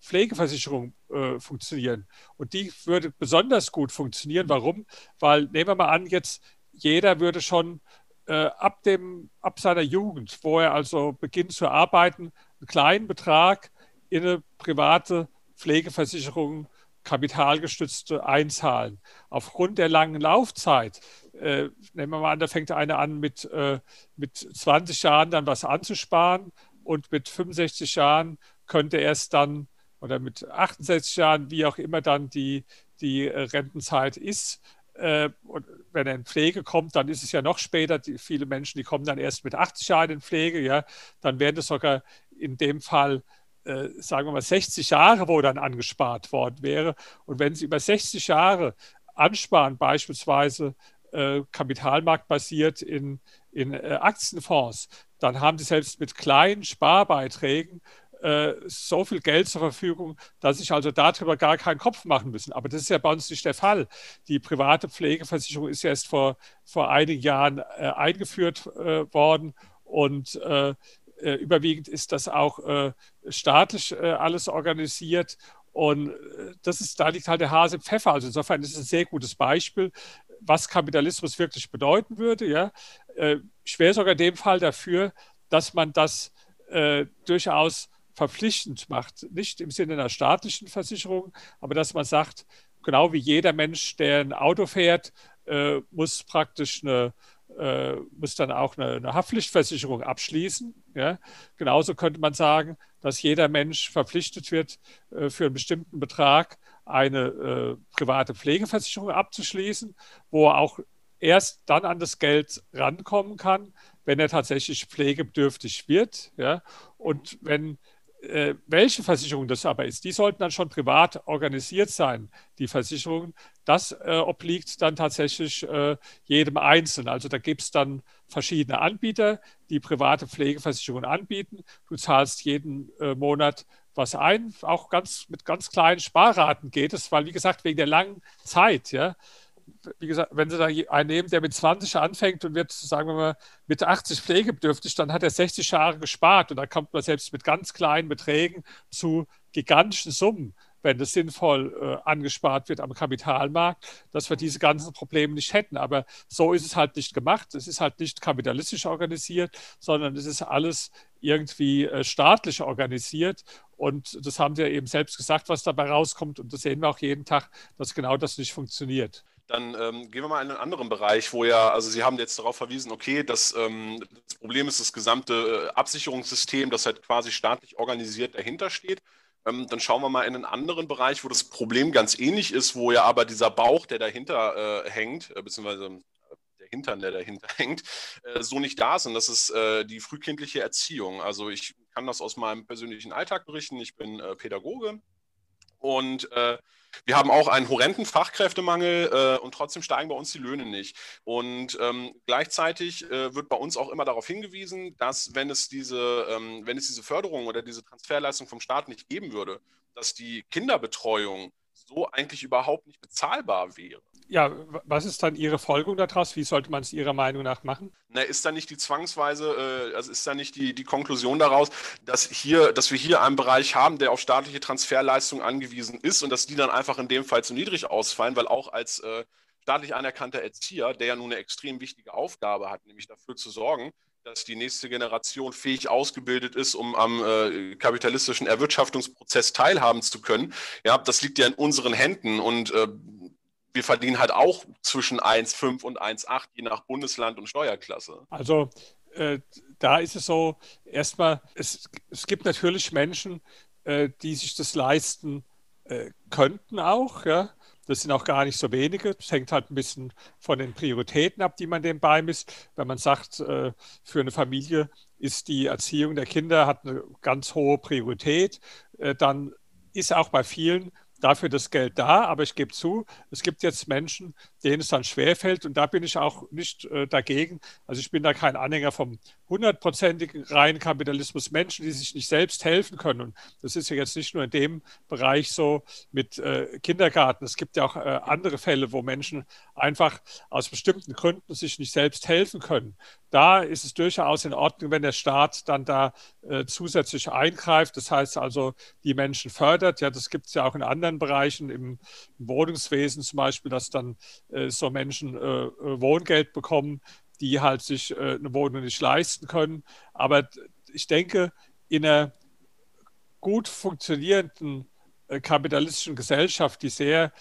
Pflegeversicherung äh, funktionieren. Und die würde besonders gut funktionieren. Warum? Weil, nehmen wir mal an, jetzt jeder würde schon äh, ab, dem, ab seiner Jugend, wo er also beginnt zu arbeiten, einen kleinen Betrag in eine private Pflegeversicherung kapitalgestützte einzahlen. Aufgrund der langen Laufzeit, äh, nehmen wir mal an, da fängt einer an mit, äh, mit 20 Jahren dann was anzusparen und mit 65 Jahren könnte er es dann oder mit 68 Jahren, wie auch immer dann die, die äh, Rentenzeit ist. Äh, und wenn er in Pflege kommt, dann ist es ja noch später. Die, viele Menschen, die kommen dann erst mit 80 Jahren in Pflege. Ja, dann wären es sogar in dem Fall äh, sagen wir mal 60 Jahre, wo dann angespart worden wäre. Und wenn Sie über 60 Jahre ansparen, beispielsweise äh, kapitalmarktbasiert in, in äh, Aktienfonds, dann haben Sie selbst mit kleinen Sparbeiträgen äh, so viel Geld zur Verfügung, dass sich also darüber gar keinen Kopf machen müssen. Aber das ist ja bei uns nicht der Fall. Die private Pflegeversicherung ist erst vor, vor einigen Jahren äh, eingeführt äh, worden und äh, äh, überwiegend ist das auch staatlich alles organisiert. Und das ist, da liegt halt der Hase im Pfeffer. Also insofern ist es ein sehr gutes Beispiel, was Kapitalismus wirklich bedeuten würde. Ja. Ich wäre sogar in dem Fall dafür, dass man das äh, durchaus verpflichtend macht. Nicht im Sinne einer staatlichen Versicherung, aber dass man sagt, genau wie jeder Mensch, der ein Auto fährt, äh, muss praktisch eine, äh, muss dann auch eine, eine Haftpflichtversicherung abschließen. Ja? Genauso könnte man sagen, dass jeder Mensch verpflichtet wird, äh, für einen bestimmten Betrag eine äh, private Pflegeversicherung abzuschließen, wo er auch erst dann an das Geld rankommen kann, wenn er tatsächlich pflegebedürftig wird. Ja? Und wenn äh, welche Versicherung das aber ist, die sollten dann schon privat organisiert sein, die Versicherungen. Das äh, obliegt dann tatsächlich äh, jedem Einzelnen. Also da gibt es dann verschiedene Anbieter, die private Pflegeversicherungen anbieten. Du zahlst jeden äh, Monat was ein, auch ganz mit ganz kleinen Sparraten geht es, weil wie gesagt, wegen der langen Zeit, ja, wie gesagt, wenn Sie da einen nehmen, der mit 20 anfängt und wird, sagen wir mal, mit 80 pflegebedürftig, dann hat er 60 Jahre gespart und da kommt man selbst mit ganz kleinen Beträgen zu gigantischen Summen, wenn das sinnvoll äh, angespart wird am Kapitalmarkt, dass wir diese ganzen Probleme nicht hätten. Aber so ist es halt nicht gemacht. Es ist halt nicht kapitalistisch organisiert, sondern es ist alles irgendwie äh, staatlich organisiert. Und das haben Sie ja eben selbst gesagt, was dabei rauskommt. Und das sehen wir auch jeden Tag, dass genau das nicht funktioniert. Dann ähm, gehen wir mal in einen anderen Bereich, wo ja, also Sie haben jetzt darauf verwiesen, okay, das, ähm, das Problem ist das gesamte äh, Absicherungssystem, das halt quasi staatlich organisiert dahinter steht. Ähm, dann schauen wir mal in einen anderen Bereich, wo das Problem ganz ähnlich ist, wo ja aber dieser Bauch, der dahinter äh, hängt, äh, beziehungsweise äh, der Hintern, der dahinter hängt, äh, so nicht da ist. Und das ist die frühkindliche Erziehung. Also ich kann das aus meinem persönlichen Alltag berichten. Ich bin Pädagoge und wir haben auch einen horrenden Fachkräftemangel äh, und trotzdem steigen bei uns die Löhne nicht. Und ähm, gleichzeitig äh, wird bei uns auch immer darauf hingewiesen, dass wenn es diese, ähm, wenn es diese Förderung oder diese Transferleistung vom Staat nicht geben würde, dass die Kinderbetreuung so eigentlich überhaupt nicht bezahlbar wäre. Ja, was ist dann Ihre Folgerung daraus? Wie sollte man es Ihrer Meinung nach machen? Na, ist da nicht die zwangsweise, äh, also ist da nicht die, die Konklusion daraus, dass hier, dass wir hier einen Bereich haben, der auf staatliche Transferleistungen angewiesen ist und dass die dann einfach in dem Fall zu niedrig ausfallen, weil auch als äh, staatlich anerkannter Erzieher, der ja nun eine extrem wichtige Aufgabe hat, nämlich dafür zu sorgen, dass die nächste Generation fähig ausgebildet ist, um am äh, kapitalistischen Erwirtschaftungsprozess teilhaben zu können. Ja, das liegt ja in unseren Händen und äh, wir verdienen halt auch zwischen 1,5 und 1,8 je nach Bundesland und Steuerklasse. Also äh, da ist es so, erstmal, es, es gibt natürlich Menschen, äh, die sich das leisten äh, könnten auch, ja. Das sind auch gar nicht so wenige. Das hängt halt ein bisschen von den Prioritäten ab, die man dem beimisst. Wenn man sagt, äh, für eine Familie ist die Erziehung der Kinder hat eine ganz hohe Priorität, äh, dann ist auch bei vielen dafür das Geld da, aber ich gebe zu, es gibt jetzt Menschen, denen es dann schwerfällt und da bin ich auch nicht äh, dagegen. Also ich bin da kein Anhänger vom hundertprozentigen reinen Kapitalismus. Menschen, die sich nicht selbst helfen können. Und das ist ja jetzt nicht nur in dem Bereich so mit äh, Kindergarten. Es gibt ja auch äh, andere Fälle, wo Menschen einfach aus bestimmten Gründen sich nicht selbst helfen können. Da ist es durchaus in Ordnung, wenn der Staat dann da äh, zusätzlich eingreift. Das heißt also, die Menschen fördert. Ja, das gibt es ja auch in anderen Bereichen, im, im Wohnungswesen zum Beispiel, dass dann so Menschen äh, äh, Wohngeld bekommen, die halt sich eine Wohnung nicht leisten können. Aber ich denke, in einer gut funktionierenden kapitalistischen Gesellschaft, die sehr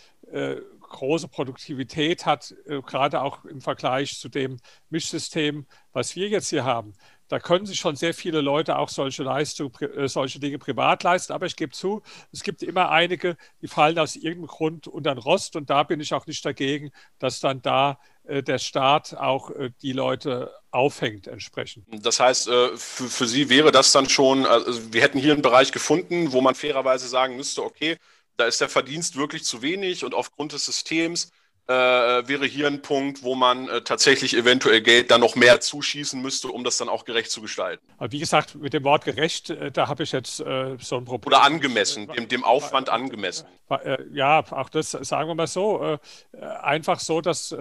große Produktivität hat, gerade auch im Vergleich zu dem Mischsystem, was wir jetzt hier haben, da können sich schon sehr viele Leute auch solche Leistungen, äh, solche Dinge privat leisten. Aber ich gebe zu, es gibt immer einige, die fallen aus irgendeinem Grund unter den Rost. Und da bin ich auch nicht dagegen, dass dann da äh, der Staat auch äh, die Leute aufhängt entsprechend. Das heißt, für, für Sie wäre das dann schon, also wir hätten hier einen Bereich gefunden, wo man fairerweise sagen müsste, okay, da ist der Verdienst wirklich zu wenig und aufgrund des Systems äh, wäre hier ein Punkt, wo man äh, tatsächlich eventuell Geld dann noch mehr zuschießen müsste, um das dann auch gerecht zu gestalten. Aber wie gesagt, mit dem Wort gerecht, äh, da habe ich jetzt äh, so ein Problem. Oder angemessen, dem, dem Aufwand angemessen. Äh, ja, auch das sagen wir mal so. Äh, einfach so, dass,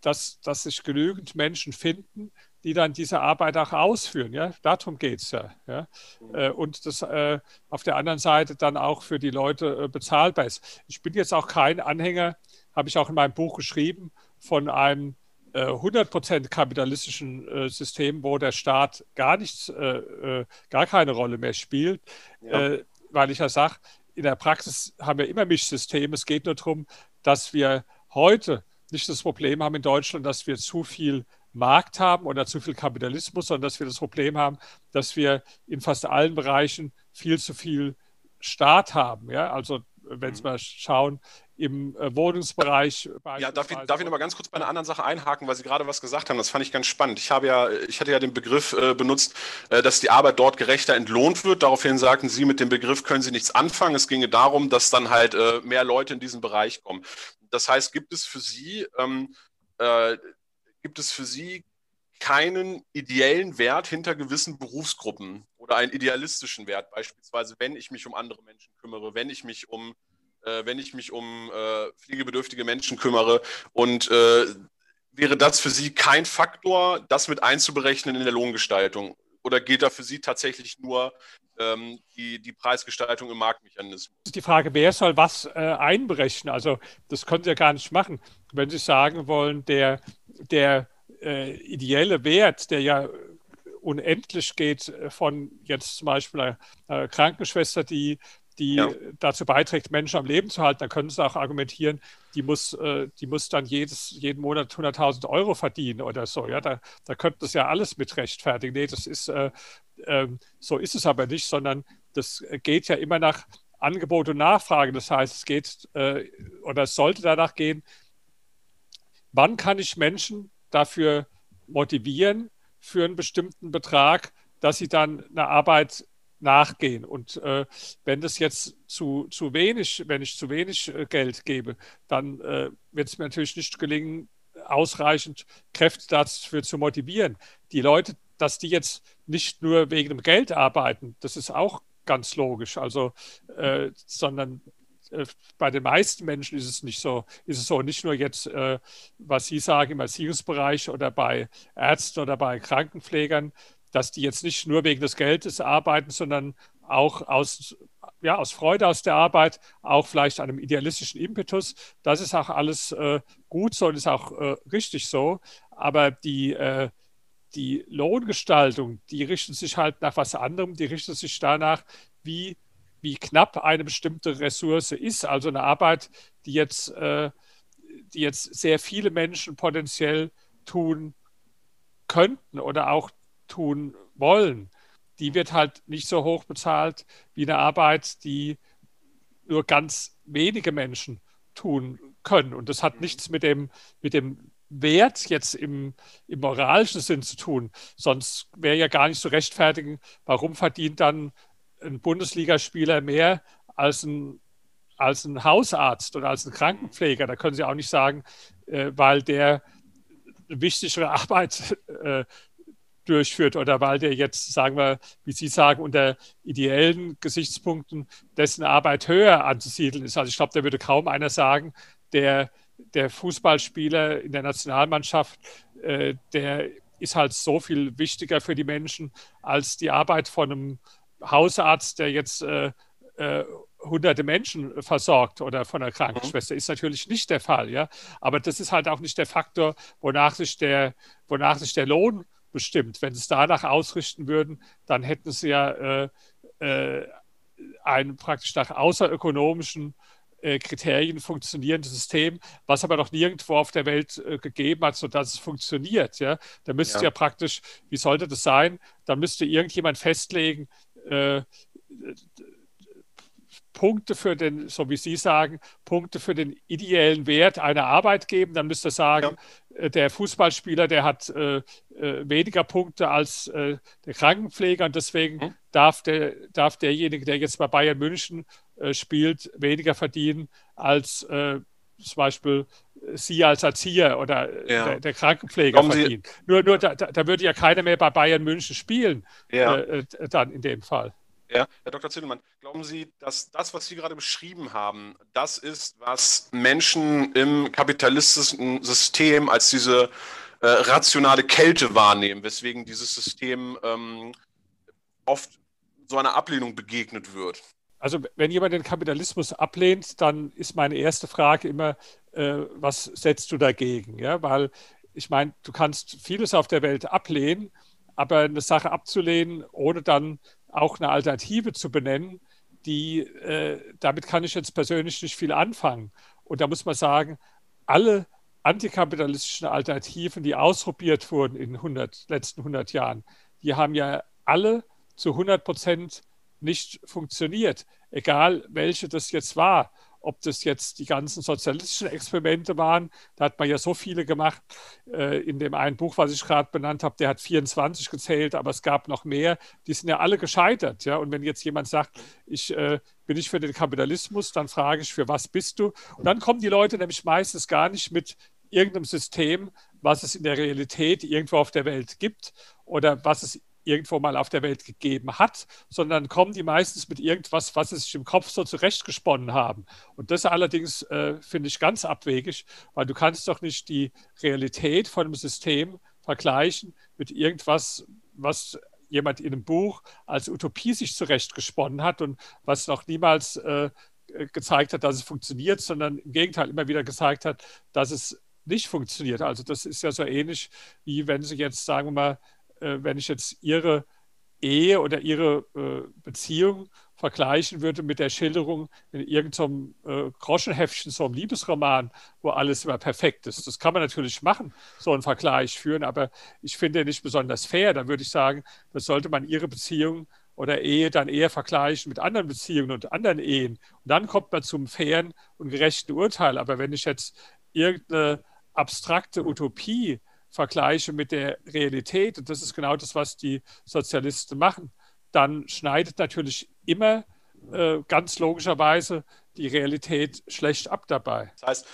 dass, dass sich genügend Menschen finden, die dann diese Arbeit auch ausführen. Ja? Darum geht es ja. ja? Mhm. Und das auf der anderen Seite dann auch für die Leute bezahlbar ist. Ich bin jetzt auch kein Anhänger habe ich auch in meinem Buch geschrieben, von einem äh, 100% kapitalistischen äh, System, wo der Staat gar nichts, äh, äh, gar keine Rolle mehr spielt, ja. Äh, weil ich ja sage, in der Praxis haben wir immer Mischsysteme. Es geht nur darum, dass wir heute nicht das Problem haben in Deutschland, dass wir zu viel Markt haben oder zu viel Kapitalismus, sondern dass wir das Problem haben, dass wir in fast allen Bereichen viel zu viel Staat haben. Ja? Also wenn Sie mal schauen, im äh, Wohnungsbereich. Ja, darf ich, darf ich noch mal ganz kurz bei einer anderen Sache einhaken, weil Sie gerade was gesagt haben. Das fand ich ganz spannend. Ich habe ja, ich hatte ja den Begriff äh, benutzt, äh, dass die Arbeit dort gerechter entlohnt wird. Daraufhin sagten Sie, mit dem Begriff können Sie nichts anfangen. Es ginge darum, dass dann halt äh, mehr Leute in diesen Bereich kommen. Das heißt, gibt es für Sie, ähm, äh, gibt es für Sie keinen ideellen Wert hinter gewissen Berufsgruppen oder einen idealistischen Wert, beispielsweise wenn ich mich um andere Menschen kümmere, wenn ich mich um äh, wenn ich mich um äh, pflegebedürftige Menschen kümmere. Und äh, wäre das für Sie kein Faktor, das mit einzuberechnen in der Lohngestaltung? Oder gilt da für Sie tatsächlich nur ähm, die, die Preisgestaltung im Marktmechanismus? Die Frage, wer soll was äh, einberechnen? Also das können Sie ja gar nicht machen. Wenn Sie sagen wollen, der, der äh, ideelle Wert, der ja unendlich geht äh, von jetzt zum Beispiel einer Krankenschwester, die die ja. dazu beiträgt, Menschen am Leben zu halten, dann können sie auch argumentieren, die muss, äh, die muss dann jedes, jeden Monat 100.000 Euro verdienen oder so. Ja, da, da könnte das ja alles mit rechtfertigen. Nee, das ist, äh, äh, so ist es aber nicht, sondern das geht ja immer nach Angebot und Nachfrage. Das heißt, es geht äh, oder es sollte danach gehen, wann kann ich Menschen dafür motivieren, für einen bestimmten Betrag, dass sie dann eine Arbeit nachgehen. Und äh, wenn das jetzt zu, zu wenig, wenn ich zu wenig äh, Geld gebe, dann äh, wird es mir natürlich nicht gelingen, ausreichend Kräfte dafür zu motivieren. Die Leute, dass die jetzt nicht nur wegen dem Geld arbeiten, das ist auch ganz logisch. Also, äh, sondern bei den meisten Menschen ist es nicht so, ist es so, nicht nur jetzt, äh, was Sie sagen im Erziehungsbereich oder bei Ärzten oder bei Krankenpflegern, dass die jetzt nicht nur wegen des Geldes arbeiten, sondern auch aus, ja, aus Freude aus der Arbeit, auch vielleicht einem idealistischen Impetus. Das ist auch alles äh, gut so und ist auch äh, richtig so. Aber die, äh, die Lohngestaltung, die richten sich halt nach was anderem, die richten sich danach, wie, wie knapp eine bestimmte Ressource ist. Also eine Arbeit, die jetzt, äh, die jetzt sehr viele Menschen potenziell tun könnten oder auch tun wollen, die wird halt nicht so hoch bezahlt wie eine Arbeit, die nur ganz wenige Menschen tun können. Und das hat mhm. nichts mit dem, mit dem Wert jetzt im, im moralischen Sinn zu tun. Sonst wäre ja gar nicht zu rechtfertigen, warum verdient dann ein Bundesligaspieler mehr als ein, als ein Hausarzt oder als ein Krankenpfleger. Da können Sie auch nicht sagen, äh, weil der wichtigere Arbeit äh, durchführt oder weil der jetzt, sagen wir, wie Sie sagen, unter ideellen Gesichtspunkten dessen Arbeit höher anzusiedeln ist. Also ich glaube, da würde kaum einer sagen, der, der Fußballspieler in der Nationalmannschaft, äh, der ist halt so viel wichtiger für die Menschen als die Arbeit von einem Hausarzt, der jetzt äh, äh, hunderte Menschen versorgt oder von einer Krankenschwester. Ist natürlich nicht der Fall, ja. Aber das ist halt auch nicht der Faktor, wonach sich der, wonach sich der Lohn bestimmt. Wenn sie es danach ausrichten würden, dann hätten sie ja äh, äh, ein praktisch nach außerökonomischen äh, Kriterien funktionierendes System, was aber noch nirgendwo auf der Welt äh, gegeben hat, sodass es funktioniert. Ja? Da müsste ja. ja praktisch, wie sollte das sein? Da müsste irgendjemand festlegen, äh, Punkte für den, so wie Sie sagen, Punkte für den ideellen Wert einer Arbeit geben. Dann müsste sagen, ja. Äh, der Fußballspieler, der hat äh, äh, weniger Punkte als äh, der Krankenpfleger und deswegen mhm. darf, der, darf derjenige, der jetzt bei Bayern München äh, spielt, weniger verdienen als äh, zum Beispiel Sie als Erzieher oder ja. der, der, Krankenpfleger Kommen verdienen. Sie nur nur da, da, würde ja keiner mehr bei Bayern München spielen, ja. dann in dem Fall. Ja, Herr Dr. Zittelmann, glauben Sie, dass das, was Sie gerade beschrieben haben, das ist, was Menschen im kapitalistischen System als diese äh, rationale Kälte wahrnehmen, weswegen dieses System ähm, oft so einer Ablehnung begegnet wird? Also wenn jemand den Kapitalismus ablehnt, dann ist meine erste Frage immer, äh, was setzt du dagegen? Ja, weil ich meine, du kannst vieles auf der Welt ablehnen, aber eine Sache abzulehnen, ohne dann auch eine Alternative zu benennen, die, äh, damit kann ich jetzt persönlich nicht viel anfangen. Und da muss man sagen, alle antikapitalistischen Alternativen, die ausprobiert wurden in den 100, letzten 100 Jahren, die haben ja alle zu 100 Prozent nicht funktioniert, egal welche das jetzt war ob das jetzt die ganzen sozialistischen Experimente waren. Da hat man ja so viele gemacht. Äh, in dem einen Buch, was ich gerade benannt habe, der hat 24 gezählt, aber es gab noch mehr. Die sind ja alle gescheitert. Ja? Und wenn jetzt jemand sagt, ich äh, bin ich für den Kapitalismus, dann frage ich, für was bist du? Und dann kommen die Leute nämlich meistens gar nicht mit irgendeinem System, was es in der Realität irgendwo auf der Welt gibt oder was es irgendwo mal auf der Welt gegeben hat, sondern kommen die meistens mit irgendwas, was sie sich im Kopf so zurechtgesponnen haben. Und das allerdings äh, finde ich ganz abwegig, weil du kannst doch nicht die Realität von einem System vergleichen mit irgendwas, was jemand in einem Buch als Utopie sich zurechtgesponnen hat und was noch niemals äh, gezeigt hat, dass es funktioniert, sondern im Gegenteil immer wieder gezeigt hat, dass es nicht funktioniert. Also das ist ja so ähnlich, wie wenn Sie jetzt, sagen wir mal, äh, wenn ich jetzt ihre Ehe oder ihre äh, Beziehung vergleichen würde mit der Schilderung in irgendeinem äh, Groschenheftchen, so einem Liebesroman, wo alles immer perfekt ist. Das kann man natürlich machen, so einen Vergleich führen, aber ich finde nicht besonders fair. Da würde ich sagen, das sollte man ihre Beziehung oder Ehe dann eher vergleichen mit anderen Beziehungen und anderen Ehen. Und dann kommt man zum fairen und gerechten Urteil. Aber wenn ich jetzt irgendeine abstrakte Utopie vergleiche mit der Realität, und das ist genau das, was die Sozialisten machen, dann schneidet natürlich immer äh, ganz logischerweise die Realität schlecht ab dabei. Das heißt,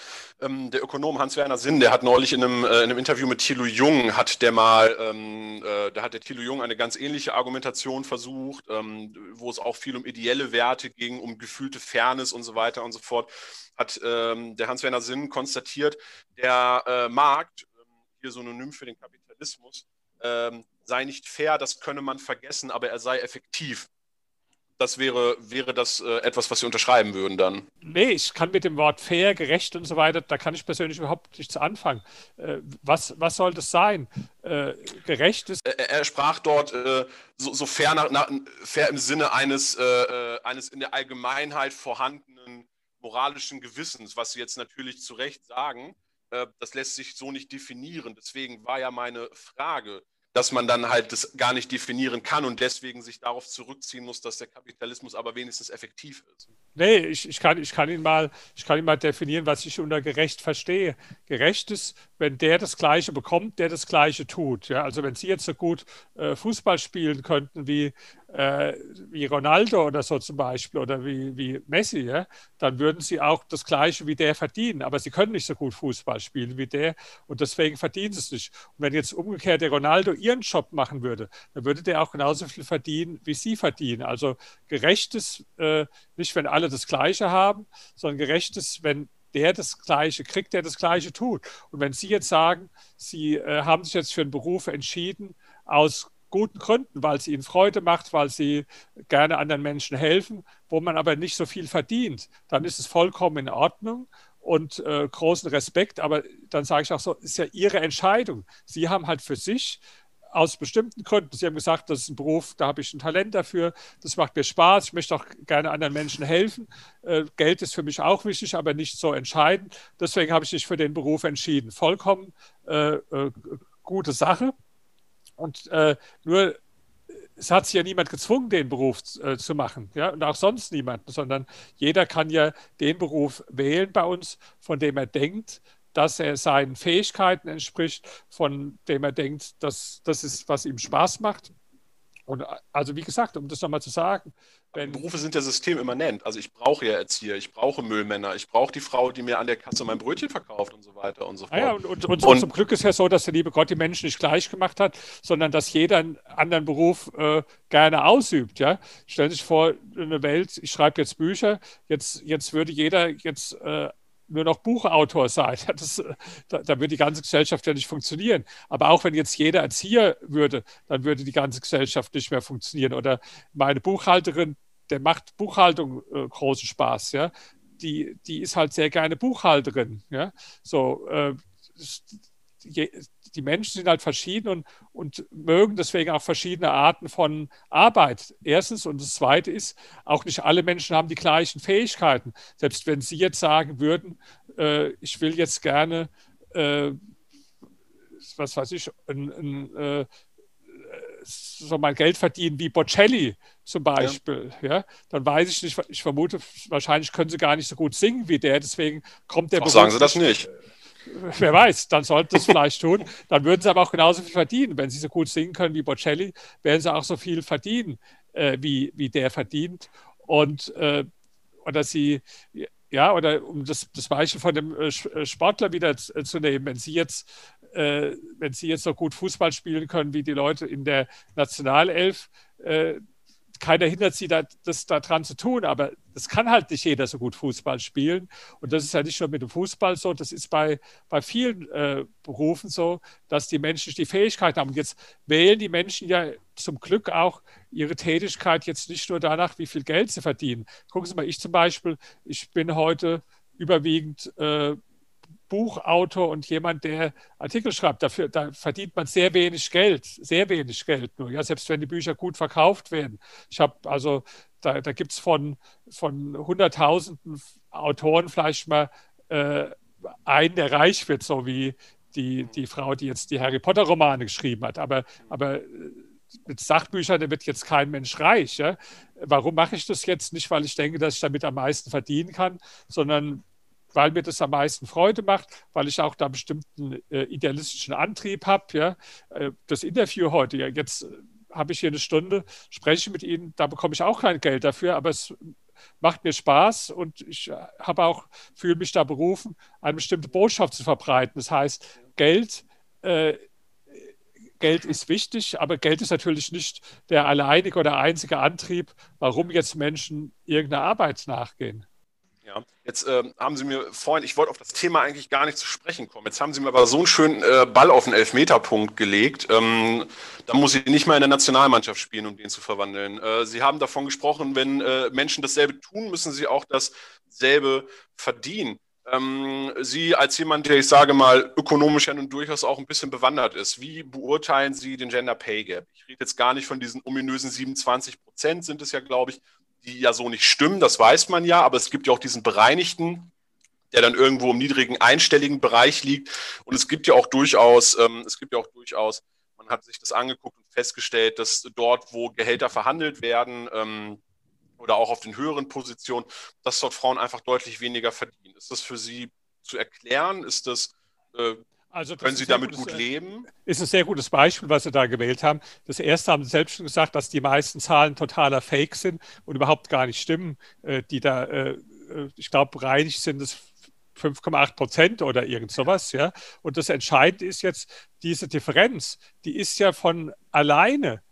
ähm, der Ökonom Hans-Werner Sinn, der hat neulich in einem, äh, in einem, Interview mit Thilo Jung, hat der mal, ähm, äh, da hat der Thilo Jung eine ganz ähnliche Argumentation versucht, ähm, wo es auch viel um ideelle Werte ging, um gefühlte Fairness und so weiter und so fort, hat ähm, der Hans-Werner Sinn konstatiert, der äh, Markt hier Synonym für den Kapitalismus, ähm, sei nicht fair, das könne man vergessen, aber er sei effektiv. Das wäre, wäre das äh, etwas, was Sie unterschreiben würden dann? Nee, ich kann mit dem Wort fair, gerecht und so weiter, da kann ich persönlich überhaupt nichts anfangen. Äh, was, was soll das sein? Äh, gerecht ist. Er, er sprach dort äh, so, so fair, nach, nach, fair im Sinne eines, äh, äh, eines in der Allgemeinheit vorhandenen moralischen Gewissens, was Sie jetzt natürlich zu Recht sagen. Äh, das lässt sich so nicht definieren. Deswegen war ja meine Frage, dass man dann halt das gar nicht definieren kann und deswegen sich darauf zurückziehen muss, dass der Kapitalismus aber wenigstens effektiv ist. Nee, ich, ich, kann, ich, kann ihn mal, ich kann ihn mal definieren, was ich unter gerecht verstehe. Gerecht ist, wenn der das Gleiche bekommt, der das Gleiche tut. Ja, also wenn Sie jetzt so gut äh, Fußball spielen könnten wie, äh, wie Ronaldo oder so zum Beispiel oder wie, wie Messi, ja, dann würden Sie auch das Gleiche wie der verdienen. Aber Sie können nicht so gut Fußball spielen wie der und deswegen verdienen Sie es nicht. Und wenn jetzt umgekehrt der Ronaldo Ihren Job machen würde, dann würde der auch genauso viel verdienen, wie Sie verdienen. Also gerechtes, äh, nicht wenn alle das Gleiche haben, sondern gerechtes, wenn der das Gleiche kriegt, der das Gleiche tut. Und wenn Sie jetzt sagen, Sie äh, haben sich jetzt für einen Beruf entschieden, aus guten Gründen, weil es Ihnen Freude macht, weil Sie gerne anderen Menschen helfen, wo man aber nicht so viel verdient, dann ist es vollkommen in Ordnung und äh, großen Respekt. Aber dann sage ich auch so, ist ja Ihre Entscheidung. Sie haben halt für sich aus bestimmten Gründen. Sie haben gesagt, das ist ein Beruf, da habe ich ein Talent dafür, das macht mir Spaß, ich möchte auch gerne anderen Menschen helfen. Äh, Geld ist für mich auch wichtig, aber nicht so entscheidend. Deswegen habe ich mich für den Beruf entschieden. Vollkommen äh, äh, gute Sache. Und äh, nur es hat sich ja niemand gezwungen, den Beruf äh, zu machen, ja, und auch sonst niemand, sondern jeder kann ja den Beruf wählen bei uns, von dem er denkt, dass er seinen Fähigkeiten entspricht, von dem er denkt, dass das ist, was ihm Spaß macht. Und also wie gesagt, um das nochmal zu sagen, wenn Berufe sind ja systemimmanent. Also ich brauche ja Erzieher, ich brauche Müllmänner, ich brauche die Frau, die mir an der Kasse mein Brötchen verkauft und so weiter und so fort. Ah ja, und, und, und, und, zum Glück ist ja so, dass der liebe Gott die Menschen nicht gleich gemacht hat, sondern dass jeder einen anderen Beruf äh, gerne ausübt. Ja? Stellen Sie sich vor, eine Welt, ich schreibe jetzt Bücher, jetzt, jetzt würde jeder jetzt äh, nur noch Buchautor sein. Das, da, da würde die ganze Gesellschaft ja nicht funktionieren. Aber auch wenn jetzt jeder Erzieher würde, dann würde die ganze Gesellschaft nicht mehr funktionieren. Oder meine Buchhalterin, der macht Buchhaltung äh, großen Spaß. Ja? Die, die ist halt sehr gerne Buchhalterin. Ja? So, äh, die Menschen sind halt verschieden und, und mögen deswegen auch verschiedene Arten von Arbeit. Erstens. Und das Zweite ist, auch nicht alle Menschen haben die gleichen Fähigkeiten. Selbst wenn Sie jetzt sagen würden, äh, ich will jetzt gerne, äh, was weiß ich, ein, ein, äh, so mein Geld verdienen wie Bocelli zum Beispiel, ja. ja. dann weiß ich nicht, ich vermute, wahrscheinlich können sie gar nicht so gut singen wie der, deswegen kommt der Ach, sagen sie das nicht. Wer weiß, dann sollten sie es vielleicht tun. Dann würden sie aber auch genauso viel verdienen. Wenn sie so gut singen können wie Bocelli, werden sie auch so viel verdienen, äh, wie, wie der verdient. Und äh, oder sie, ja, oder um das, das Beispiel von dem äh, äh, Sportler wieder zu nehmen, wenn sie jetzt, äh, wenn sie jetzt so gut Fußball spielen können wie die Leute in der Nationalelf, äh, keiner hindert sie, das daran zu tun, aber es kann halt nicht jeder so gut Fußball spielen. Und das ist ja nicht nur mit dem Fußball so, das ist bei, bei vielen äh, Berufen so, dass die Menschen die Fähigkeit haben. Und jetzt wählen die Menschen ja zum Glück auch ihre Tätigkeit jetzt nicht nur danach, wie viel Geld sie verdienen. Gucken Sie mal, ich zum Beispiel, ich bin heute überwiegend äh, Buchautor und jemand, der Artikel schreibt. Dafür, da verdient man sehr wenig Geld, sehr wenig Geld nur, ja, selbst wenn die Bücher gut verkauft werden. Ich habe also, da, da gibt es von, von Hunderttausenden Autoren vielleicht mal äh, einen, der reich wird, so wie die, die Frau, die jetzt die Harry Potter-Romane geschrieben hat. Aber, aber äh, mit Sachbüchern, da wird jetzt kein Mensch reich. Ja? Warum mache ich das jetzt? Nicht, weil ich denke, dass ich damit am meisten verdienen kann, sondern weil mir das am meisten Freude macht, weil ich auch da bestimmten äh, idealistischen Antrieb habe. Ja. Äh, das Interview heute, ja, jetzt äh, habe ich hier eine Stunde, spreche mit Ihnen, da bekomme ich auch kein Geld dafür, aber es macht mir Spaß und ich äh, habe auch, fühle mich da berufen, eine bestimmte Botschaft zu verbreiten. Das heißt, Geld, äh, Geld ist wichtig, aber Geld ist natürlich nicht der alleinige oder einzige Antrieb, warum jetzt Menschen irgendeiner Arbeit nachgehen. Ja, jetzt äh, haben Sie mir vorhin, ich wollte auf das Thema eigentlich gar nicht zu sprechen kommen. Jetzt haben Sie mir aber so einen schönen äh, Ball auf den Elfmeterpunkt gelegt. Ähm, da muss ich nicht mehr in der Nationalmannschaft spielen, um den zu verwandeln. Äh, Sie haben davon gesprochen, wenn äh, Menschen dasselbe tun, müssen sie auch dasselbe verdienen. Ähm, sie als jemand, der ich sage mal ökonomisch ja nun durchaus auch ein bisschen bewandert ist, wie beurteilen Sie den Gender Pay Gap? Ich rede jetzt gar nicht von diesen ominösen 27 Prozent, sind es ja, glaube ich, die ja so nicht stimmen, das weiß man ja, aber es gibt ja auch diesen bereinigten, der dann irgendwo im niedrigen einstelligen Bereich liegt. Und es gibt ja auch durchaus, ähm, es gibt ja auch durchaus, man hat sich das angeguckt und festgestellt, dass dort, wo Gehälter verhandelt werden, ähm, oder auch auf den höheren Positionen, dass dort Frauen einfach deutlich weniger verdienen. Ist das für Sie zu erklären? Ist das äh, also Können Sie damit gutes, gut äh, leben? Ist ein sehr gutes Beispiel, was Sie da gewählt haben. Das erste haben Sie selbst schon gesagt, dass die meisten Zahlen totaler Fake sind und überhaupt gar nicht stimmen. Äh, die da, äh, ich glaube, bereinigt sind es 5,8 Prozent oder irgend sowas. Ja? Und das Entscheidende ist jetzt, diese Differenz, die ist ja von alleine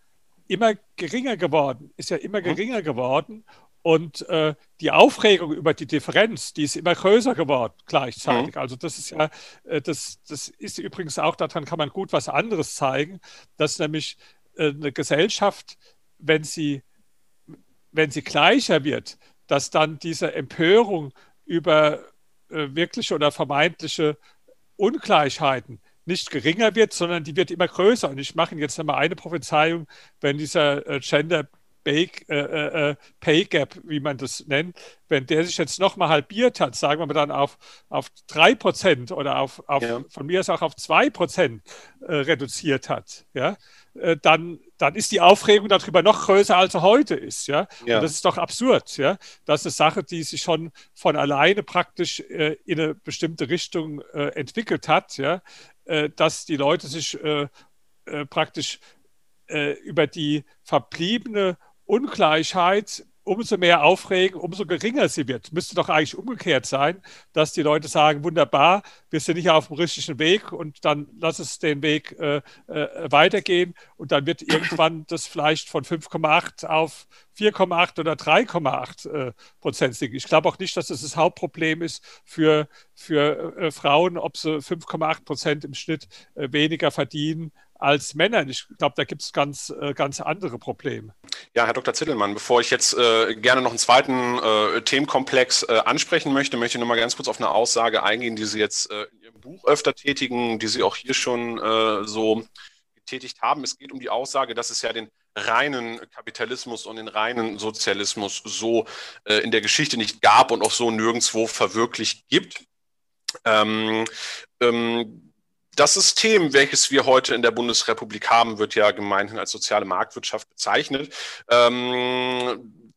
immer geringer geworden, ist ja immer mhm. geringer geworden. Und äh, die Aufregung über die Differenz, die ist immer größer geworden gleichzeitig. Mhm. Also das ist ja, äh, das, das ist übrigens auch, daran kann man gut was anderes zeigen, dass nämlich äh, eine Gesellschaft, wenn sie, wenn sie gleicher wird, dass dann diese Empörung über äh, wirkliche oder vermeintliche Ungleichheiten nicht geringer wird, sondern die wird immer größer. Und ich mache Ihnen jetzt einmal eine Prophezeiung, wenn dieser äh, Gender Pay, äh, äh, äh, Pay Gap, wie man das nennt, wenn der sich jetzt nochmal halbiert hat, sagen wir mal dann auf, auf 3% oder auf, auf ja. von mir aus auch auf 2% äh, reduziert hat, ja, äh, dann, dann ist die Aufregung darüber noch größer, als sie heute ist. Ja? ja. Und das ist doch absurd. Ja? Das ist eine Sache, die sich schon von alleine praktisch äh, in eine bestimmte Richtung äh, entwickelt hat, ja? Dass die Leute sich praktisch über die verbliebene Ungleichheit umso mehr aufregen, umso geringer sie wird. Müsste doch eigentlich umgekehrt sein, dass die Leute sagen, wunderbar, wir sind nicht auf dem richtigen Weg und dann lass es den Weg äh, äh, weitergehen und dann wird irgendwann das vielleicht von 5,8 auf 4,8 oder 3,8 äh, Prozent sinken. Ich glaube auch nicht, dass das das Hauptproblem ist für, für äh, Frauen, ob sie 5,8 Prozent im Schnitt äh, weniger verdienen als Männern. Ich glaube, da gibt es ganz, äh, ganz andere Probleme. Ja, Herr Dr. Zittelmann, bevor ich jetzt äh, gerne noch einen zweiten äh, Themenkomplex äh, ansprechen möchte, möchte ich noch mal ganz kurz auf eine Aussage eingehen, die Sie jetzt äh, in Ihrem Buch öfter tätigen, die Sie auch hier schon äh, so getätigt haben. Es geht um die Aussage, dass es ja den reinen Kapitalismus und den reinen Sozialismus so in der Geschichte nicht gab und auch so nirgendwo verwirklicht gibt. Ähm, ähm, das System, welches wir heute in der Bundesrepublik haben, wird ja gemeinhin als soziale Marktwirtschaft bezeichnet. Ähm,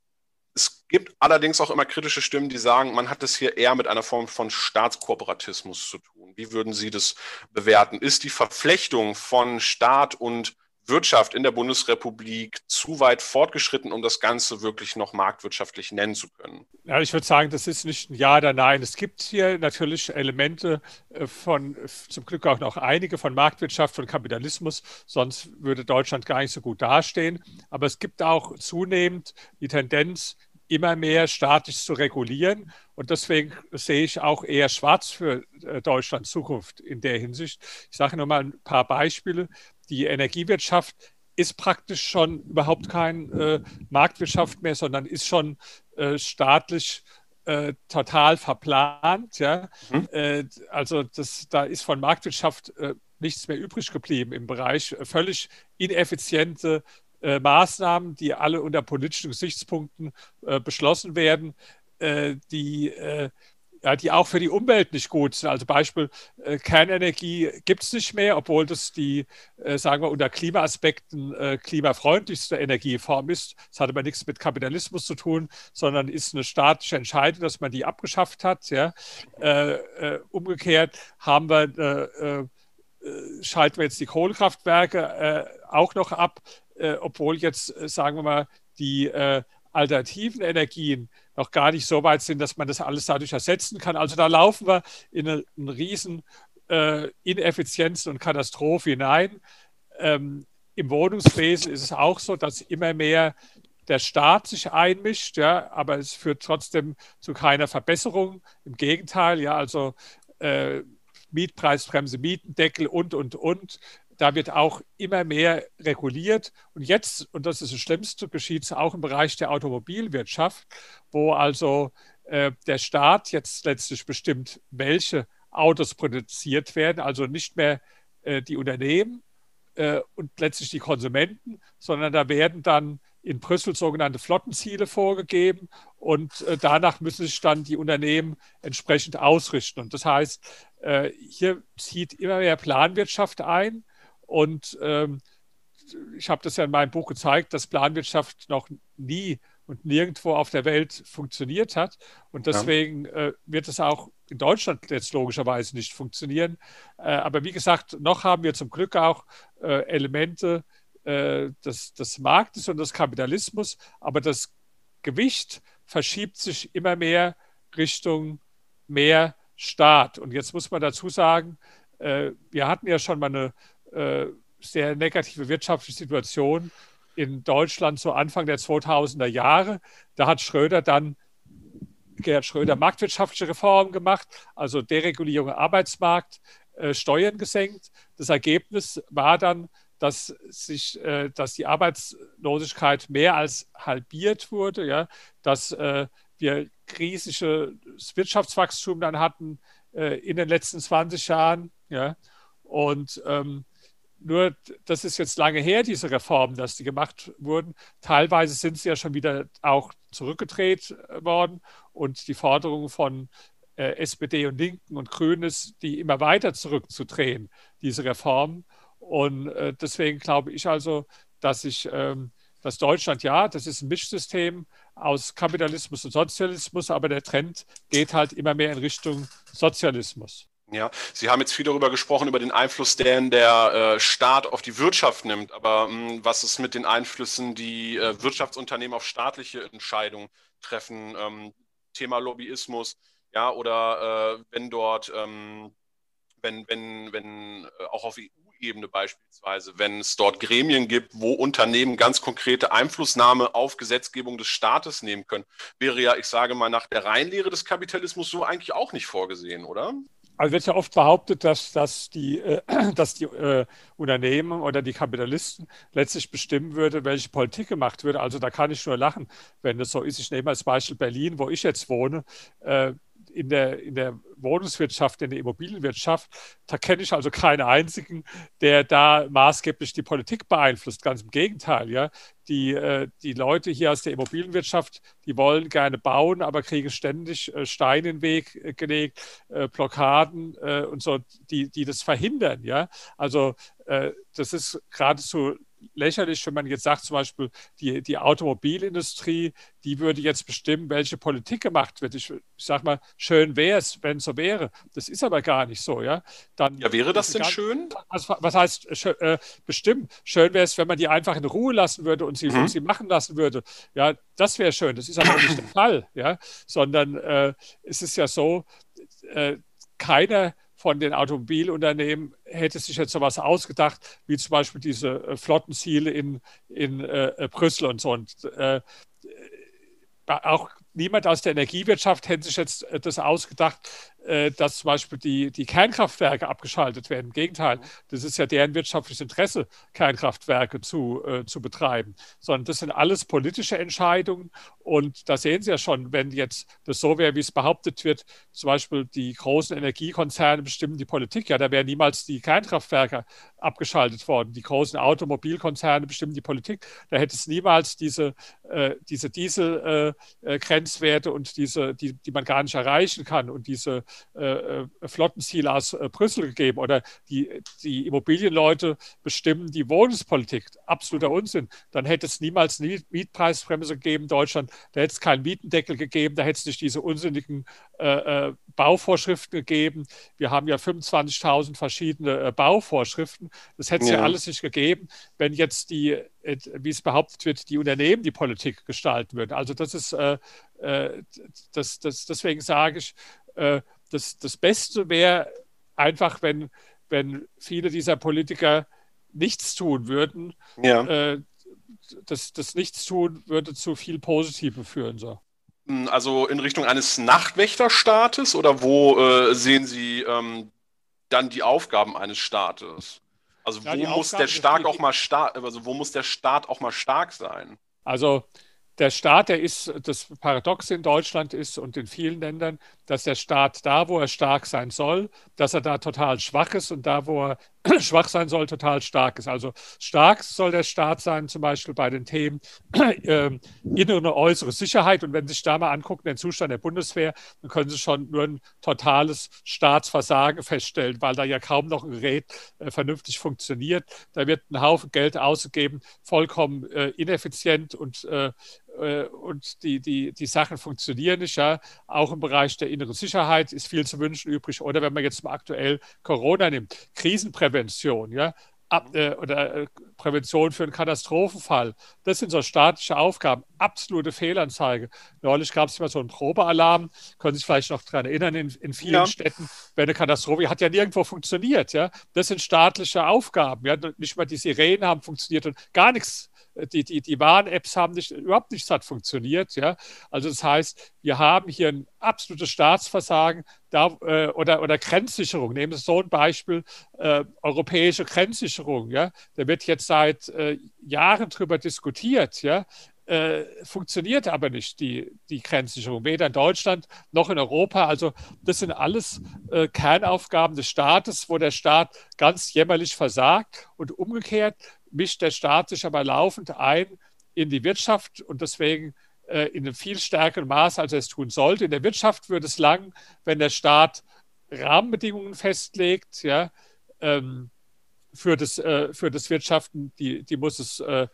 es gibt allerdings auch immer kritische Stimmen, die sagen, man hat es hier eher mit einer Form von Staatskooperatismus zu tun. Wie würden Sie das bewerten? Ist die Verflechtung von Staat und Wirtschaft in der Bundesrepublik zu weit fortgeschritten, um das Ganze wirklich noch marktwirtschaftlich nennen zu können? Ja, ich würde sagen, das ist nicht ein Ja oder Nein. Es gibt hier natürlich Elemente äh, von, zum Glück auch noch einige von Marktwirtschaft, von Kapitalismus, sonst würde Deutschland gar nicht so gut dastehen. Aber es gibt auch zunehmend die Tendenz, immer mehr staatlich zu regulieren. Und deswegen sehe ich auch eher schwarz für äh, Deutschlands Zukunft in der Hinsicht. Ich sage nur mal ein paar Beispiele. Die Energiewirtschaft ist praktisch schon überhaupt keine äh, Marktwirtschaft mehr, sondern ist schon äh, staatlich äh, total verplant. Ja? Mhm. Äh, also das, da ist von Marktwirtschaft äh, nichts mehr übrig geblieben im Bereich völlig ineffiziente äh, Maßnahmen, die alle unter politischen Gesichtspunkten äh, beschlossen werden, äh, die, äh, ja, die auch für die Umwelt nicht gut sind. Also Beispiel äh, Kernenergie gibt es nicht mehr, obwohl das die, äh, sagen wir, unter Klimaaspekten klimafreundlichste Energieform ist. Das hat aber nichts mit Kapitalismus zu tun, sondern ist eine staatliche Entscheidung, dass man die abgeschafft hat. Ja? umgekehrt haben wir schalten wir jetzt die Kohlekraftwerke äh, auch noch ab äh, obwohl jetzt, äh, sagen wir mal, die äh, alternativen Energien noch gar nicht so weit sind, dass man das alles dadurch ersetzen kann. Also da laufen wir in eine, eine riesen äh, Ineffizienz und Katastrophe hinein. Ähm, Im Wohnungswesen ist es auch so, dass immer mehr der Staat sich einmischt, ja, aber es führt trotzdem zu keiner Verbesserung. Im Gegenteil, ja, also äh, Mietpreisbremse, Mietendeckel und, und, und da wird auch immer mehr reguliert. Und jetzt, und das ist das Schlimmste, geschieht es auch im Bereich der Automobilwirtschaft, wo also äh, der Staat jetzt letztlich bestimmt, welche Autos produziert werden, also nicht mehr äh, die Unternehmen äh, und letztlich die Konsumenten, sondern da werden dann in Brüssel sogenannte Flottenziele vorgegeben und äh, danach müssen sich dann die Unternehmen entsprechend ausrichten. Und das heißt, äh, hier zieht immer mehr Planwirtschaft ein und ähm, ich habe das ja in meinem Buch gezeigt, dass Planwirtschaft noch nie und nirgendwo auf der Welt funktioniert hat. Und deswegen ja. äh, wird es auch in Deutschland jetzt logischerweise nicht funktionieren. Äh, aber wie gesagt, noch haben wir zum Glück auch äh, Elemente äh, des, des Marktes und des Kapitalismus. Aber das Gewicht verschiebt sich immer mehr Richtung mehr Staat. Und jetzt muss man dazu sagen, äh, wir hatten ja schon mal eine äh, sehr negative wirtschaftliche Situation in Deutschland zu Anfang der 2000er Jahre. Da hat Schröder dann Gerhard Schröder marktwirtschaftliche Reformen gemacht, also Deregulierung im Arbeitsmarkt, äh, Steuern gesenkt. Das Ergebnis war dann, dass sich, äh, dass die Arbeitslosigkeit mehr als halbiert wurde, ja, dass wir riesiges Wirtschaftswachstum dann hatten in den letzten 20 Jahren, ja, und ähm, nur, das ist jetzt lange her, diese Reformen, dass die gemacht wurden. Teilweise sind sie ja schon wieder auch zurückgedreht äh, worden und die Forderungen von äh, SPD und Linken und Grünen ist, die immer weiter zurückzudrehen, diese Reformen. Und äh, deswegen glaube ich also, dass ich, ähm, dass Deutschland, ja, das ist ein Mischsystem aus Kapitalismus und Sozialismus, aber der Trend geht halt immer mehr in Richtung Sozialismus. Ja, Sie haben jetzt viel darüber gesprochen, über den Einfluss, den der äh, Staat auf die Wirtschaft nimmt. Aber hm, was ist mit den Einflüssen, die äh, Wirtschaftsunternehmen auf staatliche Entscheidungen treffen? Ähm, Thema Lobbyismus, ja, oder äh, wenn dort, ähm, wenn, wenn, wenn auch auf EU-Ebene beispielsweise, wenn es dort Gremien gibt, wo Unternehmen ganz konkrete Einflussnahme auf Gesetzgebung des Staates nehmen können, wäre ja, ich sage mal, nach der Reihenlehre des Kapitalismus so eigentlich auch nicht vorgesehen, oder? Also wird ja oft behauptet, dass, dass die, äh, dass die äh, Unternehmen oder die Kapitalisten letztlich bestimmen würde, welche Politik gemacht würde. Also da kann ich nur lachen, wenn das so ist. Ich nehme als Beispiel Berlin, wo ich jetzt wohne. Äh, in der, in der Wohnungswirtschaft, in der Immobilienwirtschaft, da kenne ich also keinen einzigen, der da maßgeblich die Politik beeinflusst. Ganz im Gegenteil, ja. Die, äh, die Leute hier aus der Immobilienwirtschaft, die wollen gerne bauen, aber kriegen ständig äh, Steine in den Weg äh, gelegt, Blockaden und so, die, die das verhindern, ja. Also das ist geradezu lächerlich, wenn man jetzt sagt, zum Beispiel die, die Automobilindustrie, die würde jetzt bestimmen, welche Politik gemacht wird. Ich, ich sage mal, schön wäre es, wenn es so wäre. Das ist aber gar nicht so. Ja, Dann, ja wäre das denn ganz, schön? Was, was heißt äh, bestimmen? Schön wäre es, wenn man die einfach in Ruhe lassen würde und sie, mhm. sie machen lassen würde. Ja, das wäre schön. Das ist aber nicht der Fall. Ja, sondern äh, es ist ja so, äh, keiner von den Automobilunternehmen hätte sich jetzt sowas ausgedacht, wie zum Beispiel diese äh, Flottenziele in, in äh, äh, Brüssel und so. Und äh, auch niemand aus der Energiewirtschaft hätte sich jetzt äh, das ausgedacht, äh, dass zum Beispiel die, die Kernkraftwerke abgeschaltet werden. Im Gegenteil, das ist ja deren wirtschaftliches Interesse, Kernkraftwerke zu, äh, zu betreiben. Sondern das sind alles politische Entscheidungen. Und da sehen Sie ja schon, wenn jetzt das so wäre, wie es behauptet wird, zum Beispiel die großen Energiekonzerne bestimmen die Politik, ja, da wären niemals die Kernkraftwerke abgeschaltet worden. Die großen Automobilkonzerne bestimmen die Politik. Da hätte es niemals diese, äh, diese Dieselgrenzwerte äh, äh und diese, die, die man gar nicht erreichen kann und diese äh, äh, Flottenziel aus äh, Brüssel gegeben oder die, die Immobilienleute bestimmen die Wohnungspolitik. Absoluter Unsinn. Dann hätte es niemals eine Mietpreisbremse gegeben in Deutschland, da hätte es keinen Mietendeckel gegeben, da hätte es nicht diese unsinnigen äh, Bauvorschriften gegeben. Wir haben ja 25.000 verschiedene Bauvorschriften. Das hätte es ja. ja alles nicht gegeben, wenn jetzt die wie es behauptet wird, die Unternehmen die Politik gestalten würden. Also das ist, äh, das, das, deswegen sage ich, äh, das, das Beste wäre einfach, wenn, wenn viele dieser Politiker nichts tun würden. Ja. Äh, das, das Nichtstun würde zu viel Positive führen. So. Hm, also in Richtung eines Nachtwächterstaates oder wo äh, sehen Sie ähm, dann die Aufgaben eines Staates? Also ja, wo muss der Staat auch mal stark, also wo muss der Staat auch mal stark sein? Also der Staat, der ist, das Paradox in Deutschland ist und in vielen Ländern, dass der Staat da, wo er stark sein soll, dass er da total schwach ist und da, wo er schwach sein soll, total stark ist. Also stark soll der Staat sein, zum Beispiel bei den Themen äh, innere und äußere Sicherheit. Und wenn Sie sich da mal angucken, den Zustand der Bundeswehr, dann können Sie schon nur ein totales Staatsversagen feststellen, weil da ja kaum noch ein Gerät äh, vernünftig funktioniert. Da wird ein Haufen Geld ausgegeben, vollkommen äh, ineffizient und äh, und die, die, die Sachen funktionieren nicht. Ja. Auch im Bereich der inneren Sicherheit ist viel zu wünschen übrig. Oder wenn man jetzt mal aktuell Corona nimmt, Krisenprävention, ja, Ab, äh, oder äh, Prävention für einen Katastrophenfall. Das sind so staatliche Aufgaben. Absolute Fehlanzeige. Neulich gab es immer so einen Probealarm, können Sie sich vielleicht noch daran erinnern, in, in vielen ja. Städten, wenn eine Katastrophe hat ja nirgendwo funktioniert. Ja? Das sind staatliche Aufgaben. Ja? Nicht mal die Sirenen haben funktioniert und gar nichts die, die, die Warn-Apps haben nicht, überhaupt nichts hat funktioniert. Ja? Also das heißt, wir haben hier ein absolutes Staatsversagen da, äh, oder, oder Grenzsicherung. Nehmen Sie so ein Beispiel, äh, europäische Grenzsicherung. Ja? Da wird jetzt seit äh, Jahren darüber diskutiert. Ja? Äh, funktioniert aber nicht, die, die Grenzsicherung, weder in Deutschland noch in Europa. Also das sind alles äh, Kernaufgaben des Staates, wo der Staat ganz jämmerlich versagt. Und umgekehrt mischt der Staat sich aber laufend ein in die Wirtschaft und deswegen äh, in einem viel stärkeren Maß, als er es tun sollte. In der Wirtschaft würde es lang, wenn der Staat Rahmenbedingungen festlegt, ja, ähm, für, das, äh, für das Wirtschaften, die, die muss es äh,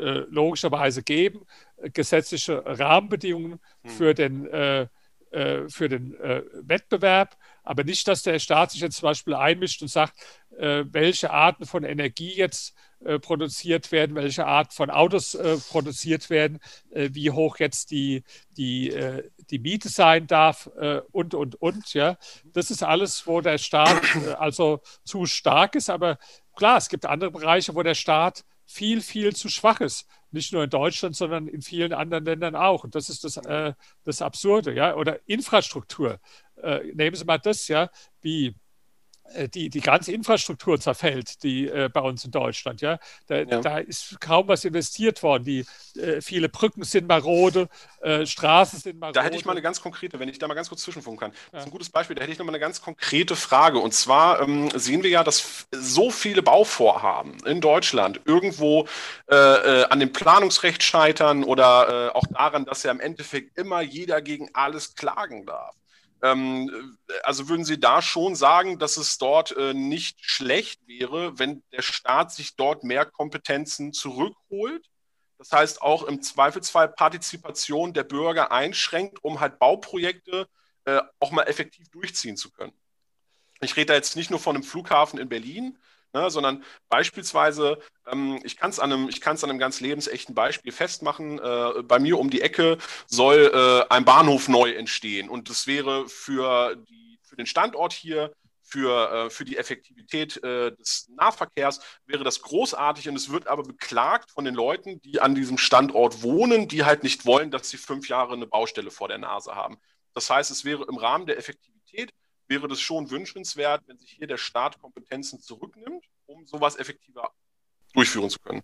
äh logischerweise geben, gesetzliche Rahmenbedingungen hm. für den, äh, äh, für den Wettbewerb, aber nicht, dass der Staat sich jetzt zum Beispiel einmischt und sagt, welche Arten von Energie jetzt äh, produziert werden, welche Art von Autos äh, produziert werden, äh, wie hoch jetzt die, die, äh, die Miete sein darf äh, und, und, und. Ja. Das ist alles, wo der Staat also zu stark ist. Aber klar, es gibt andere Bereiche, wo der Staat viel, viel zu schwach ist. Nicht nur in Deutschland, sondern in vielen anderen Ländern auch. Und das ist das, das Absurde. Ja. Oder Infrastruktur. nehmen Sie mal das, ja, wie äh, die, die ganze Infrastruktur zerfällt, die äh, bei uns in Deutschland. Ja? Da, ja. da, ist kaum was investiert worden. Die, äh, viele Brücken sind marode, äh, Straßen sind marode. Da hätte ich mal eine ganz konkrete, wenn ich da mal ganz kurz zwischenfunken kann. Das ist ein gutes Beispiel. Da hätte ich noch mal eine ganz konkrete Frage. Und zwar ähm, sehen wir ja, dass so viele Bauvorhaben in Deutschland irgendwo äh, äh, an dem Planungsrecht scheitern oder auch daran, dass ja im Endeffekt immer jeder gegen alles klagen darf. Ähm, also würden Sie da schon sagen, dass es dort äh, nicht schlecht wäre, wenn der Staat sich dort mehr Kompetenzen zurückholt? Das heißt auch im Zweifelsfall Partizipation der Bürger einschränkt, um halt Bauprojekte äh, auch mal effektiv durchziehen zu können. Ich rede da jetzt nicht nur von einem Flughafen in Berlin, ne, sondern beispielsweise, ähm, ich kann es an, einem, an einem ganz lebensechten Beispiel festmachen, äh, bei mir um die Ecke soll äh, ein Bahnhof neu entstehen und das wäre für, die, für den Standort hier für, äh, für die Effektivität äh, des Nahverkehrs wäre das großartig und es wird aber beklagt von den Leuten, die an diesem Standort wohnen, die halt nicht wollen, dass sie fünf Jahre eine Baustelle vor der Nase haben. Das heißt, es wäre im Rahmen der Effektivität wäre das schon wünschenswert, wenn sich hier der Staat Kompetenzen zurücknimmt, um sowas effektiver durchführen zu können.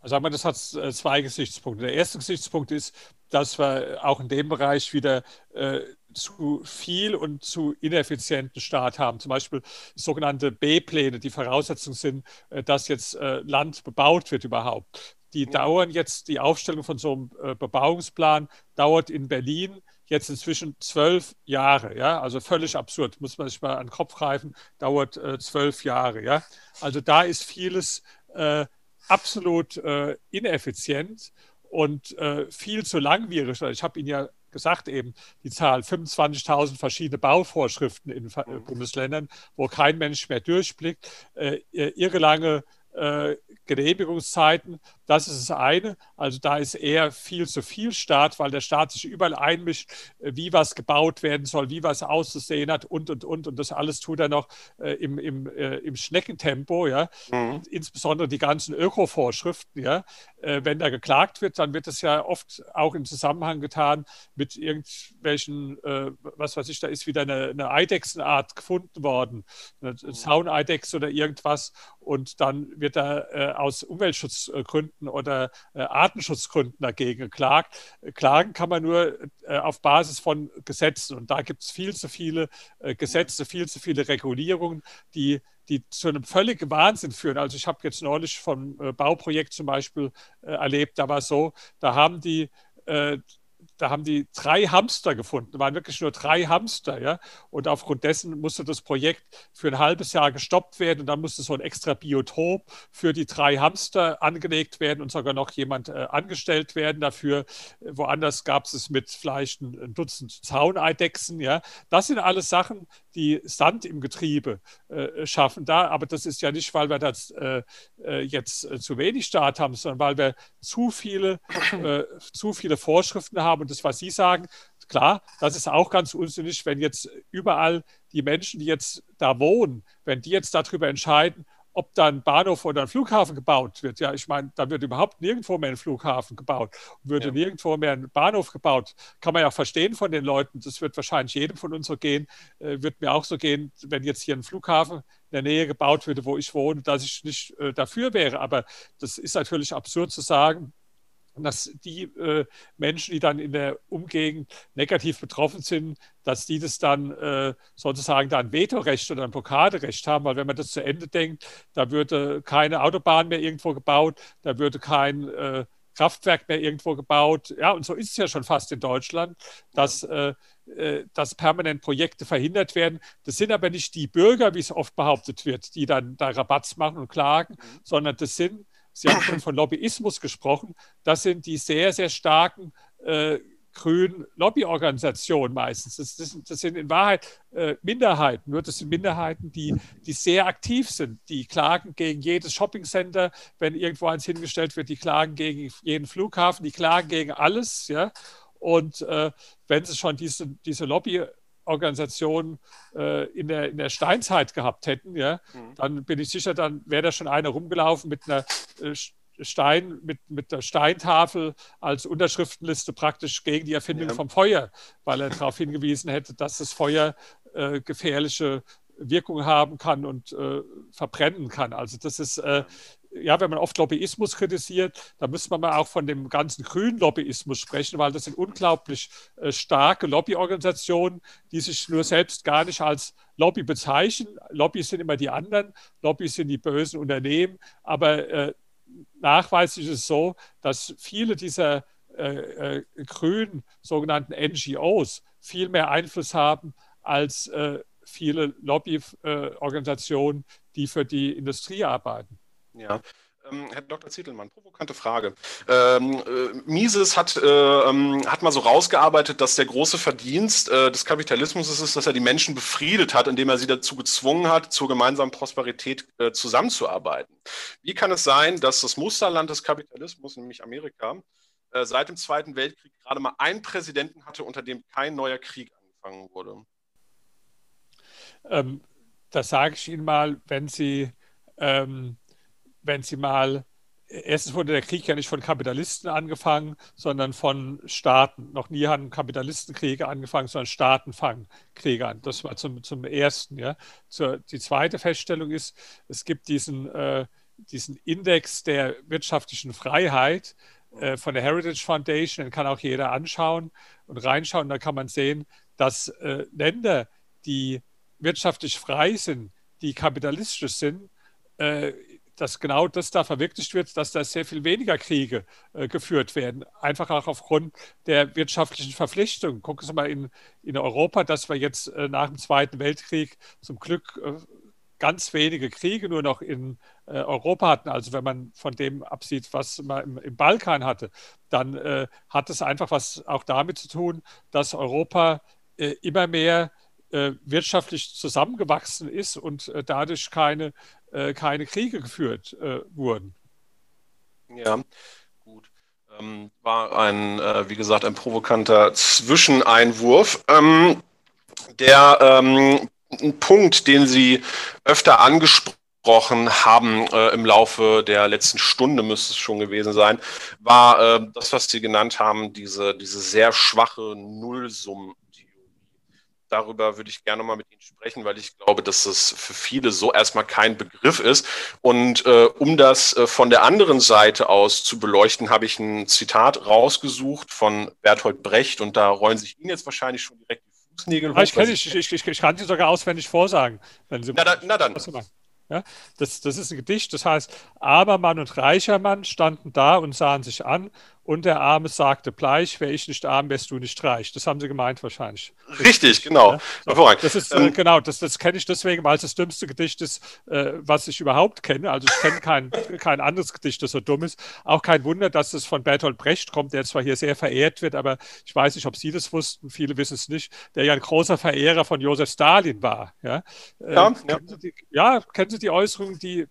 Also sagen wir, das hat äh, zwei Gesichtspunkte. Der erste Gesichtspunkt ist, dass wir auch in dem Bereich wieder äh, zu viel und zu ineffizienten Staat haben. Zum Beispiel sogenannte B-Pläne, die Voraussetzung sind, äh, dass jetzt äh, Land bebaut wird überhaupt. Die mhm. dauern jetzt, die Aufstellung von so einem äh, Bebauungsplan dauert in Berlin jetzt inzwischen zwölf Jahre. Ja? Also völlig absurd, muss man sich mal an den Kopf greifen, dauert äh, zwölf Jahre. Ja? Also da ist vieles äh, absolut äh, ineffizient und äh, viel zu langwierig. Ich habe Ihnen ja gesagt eben, die Zahl 25.000 verschiedene Bauvorschriften in mhm. Bundesländern, wo kein Mensch mehr durchblickt, äh, irre lange äh, Genehmigungszeiten. Das ist das eine. Also da ist eher viel zu viel Staat, weil der Staat sich überall einmischt, äh, wie was gebaut werden soll, wie was auszusehen hat und, und, und. Und das alles tut er noch äh, im, im, äh, im Schneckentempo. Ja? Mhm. Insbesondere die ganzen Öko-Vorschriften. Ja? Äh, wenn da geklagt wird, dann wird das ja oft auch im Zusammenhang getan mit irgendwelchen, äh, was weiß ich, da ist wieder eine, eine Eidechsenart gefunden worden, eine mhm. Zauneidex oder irgendwas. Und dann wird da äh, aus Umweltschutzgründen oder äh, Artenschutzgründen dagegen geklagt. Klagen kann man nur äh, auf Basis von Gesetzen. Und da gibt es viel zu viele äh, Gesetze, viel zu viele Regulierungen, die die zu einem völligen Wahnsinn führen. Also ich habe jetzt neulich vom äh, Bauprojekt zum Beispiel äh, erlebt, da war so, da haben die da haben die drei Hamster gefunden, waren wirklich nur drei Hamster, ja. Und aufgrund dessen musste das Projekt für ein halbes Jahr gestoppt werden und dann musste so ein extra Biotop für die drei Hamster angelegt werden und sogar noch jemand äh, angestellt werden dafür. Woanders gab es es mit vielleicht ein, ein Dutzend Zauneidechsen, ja. Das sind alles Sachen, die Sand im Getriebe äh, schaffen da. Aber das ist ja nicht, weil wir das äh, äh jetzt äh, zu wenig Staat haben, sondern weil wir zu viele, äh, zu viele Vorschriften haben. Und das, was Sie sagen, klar, das ist auch ganz unsinnig, wenn jetzt überall die Menschen, die jetzt da wohnen, wenn die jetzt darüber entscheiden, ob da ein Bahnhof oder ein Flughafen gebaut wird. Ja, ich meine, da wird überhaupt nirgendwo mehr ein Flughafen gebaut. Würde ja. nirgendwo mehr ein Bahnhof gebaut. Kann man ja verstehen von den Leuten. Das wird wahrscheinlich jedem von uns so gehen. Äh, wird mir auch so gehen, wenn jetzt hier ein Flughafen in der Nähe gebaut würde, wo ich wohne, dass ich nicht äh, dafür wäre. Aber das ist natürlich absurd zu sagen dass die äh, Menschen, die dann in der Umgegend negativ betroffen sind, dass die das dann äh, sozusagen da ein Vetorecht oder ein Blockaderecht haben, weil wenn man das zu Ende denkt, da würde keine Autobahn mehr irgendwo gebaut, da würde kein äh, Kraftwerk mehr irgendwo gebaut. Ja, und so ist es ja schon fast in Deutschland, dass, äh, äh, dass permanent Projekte verhindert werden. Das sind aber nicht die Bürger, wie es oft behauptet wird, die dann da Rabatz machen und klagen, mhm. sondern das sind Sie haben schon von Lobbyismus gesprochen. Das sind die sehr, sehr starken äh, grünen Lobbyorganisationen meistens. Das, das, das, sind in Wahrheit äh, Minderheiten, nur das sind Minderheiten, die, die sehr aktiv sind. Die klagen gegen jedes Shoppingcenter, wenn irgendwo eins hingestellt wird, die klagen gegen jeden Flughafen, die klagen gegen alles. Ja? Und äh, wenn sie schon diese, diese Lobby Organisationen äh, in, der, in der Steinzeit gehabt hätten, ja, mhm. dann bin ich sicher, dann wäre da schon einer rumgelaufen mit einer äh, Stein, mit, mit der Steintafel als Unterschriftenliste praktisch gegen die Erfindung ja. vom Feuer, weil er darauf hingewiesen hätte, dass das Feuer äh, gefährliche Wirkung haben kann und äh, verbrennen kann. Also das ist, äh, ja, wenn man oft Lobbyismus kritisiert, dann müsste man mal auch von dem ganzen grünen Lobbyismus sprechen, weil das sind unglaublich äh, starke Lobbyorganisationen, die sich nur selbst gar nicht als Lobby bezeichnen. Lobbys sind immer die anderen, Lobbys sind die bösen Unternehmen, aber äh, nachweislich ist es so, dass viele dieser äh, äh, grünen sogenannten NGOs viel mehr Einfluss haben als äh, viele Lobbyorganisationen, die für die Industrie arbeiten. Ja. Ähm, Herr Dr. Zittelmann, provokante Frage. Ähm, äh, Mises hat, äh, ähm, hat mal so rausgearbeitet, dass der große Verdienst äh, des Kapitalismus ist, dass er die Menschen befriedet hat, indem er sie dazu gezwungen hat, zur gemeinsamen Prosperität äh, zusammenzuarbeiten. Wie kann es sein, dass das Musterland des Kapitalismus, nämlich Amerika, äh, seit dem Zweiten Weltkrieg gerade mal einen Präsidenten hatte, unter dem kein neuer Krieg angefangen wurde? Ähm, das sage ich Ihnen mal, wenn Sie ähm, wenn Sie mal, erstens wurde der Krieg ja nicht von Kapitalisten angefangen, sondern von Staaten. Noch nie haben Kapitalistenkriege angefangen, sondern Staaten fangen Kriege an. Das war zum, zum Ersten. Ja. Zur, die zweite Feststellung ist, es gibt diesen, äh, diesen Index der wirtschaftlichen Freiheit äh, von der Heritage Foundation, den kann auch jeder anschauen und reinschauen. Da kann man sehen, dass äh, Länder, die wirtschaftlich frei sind, die kapitalistisch sind, äh, dass genau das da verwirklicht wird, dass da sehr viel weniger Kriege äh, geführt werden. Einfach auch aufgrund der wirtschaftlichen Verpflichtung. Gucken Sie mal in, in Europa, dass wir jetzt äh, nach dem Zweiten Weltkrieg zum Glück äh, ganz wenige Kriege nur noch in äh, Europa hatten. Also wenn man von dem absieht, was man im, im Balkan hatte, dann äh, hat es einfach was auch damit zu tun, dass Europa äh, immer mehr wirtschaftlich zusammengewachsen ist und dadurch keine äh, keine Kriege geführt äh, wurden. Ja, gut. Ähm, war ein, äh, wie gesagt, ein provokanter Zwischeneinwurf. Ähm, der ähm, Punkt, den Sie öfter angesprochen haben äh, im Laufe der letzten Stunde, müsste es schon gewesen sein, war äh, das, was Sie genannt haben, diese, diese sehr schwache Nullsummen darüber würde ich gerne mal mit Ihnen sprechen, weil ich glaube, dass das für viele so erstmal kein Begriff ist. Und äh, um das äh, von der anderen Seite aus zu beleuchten, habe ich ein Zitat rausgesucht von Bertolt Brecht und da rollen sich Ihnen jetzt wahrscheinlich schon direkt die Fußnägel hoch. Ich, ich, ich, ich, kann Sie sogar auswendig vorsagen, wenn Sie. Na, da, na dann. Ja, das, das ist ein Gedicht, das heißt, armer Mann und reicher Mann standen da und sahen sich an und der Arme sagte, bleich, wäre ich nicht arm, wärst du nicht reich. Das haben sie gemeint wahrscheinlich. Richtig, genau. Ja? So, das ist, äh, ähm, genau, das, das kenne ich deswegen, weil es das dümmste Gedicht ist, äh, was ich überhaupt kenne. Also ich kenne kein, kein anderes Gedicht, das so dumm ist. Auch kein Wunder, dass es von Bertolt Brecht kommt, der zwar hier sehr verehrt wird, aber ich weiß nicht, ob Sie das wussten, viele wissen es nicht, der ja ein großer Verehrer von Josef Stalin war. Ja, äh, ja, ja. Kennen die, ja, kennen Sie die Äußerung, die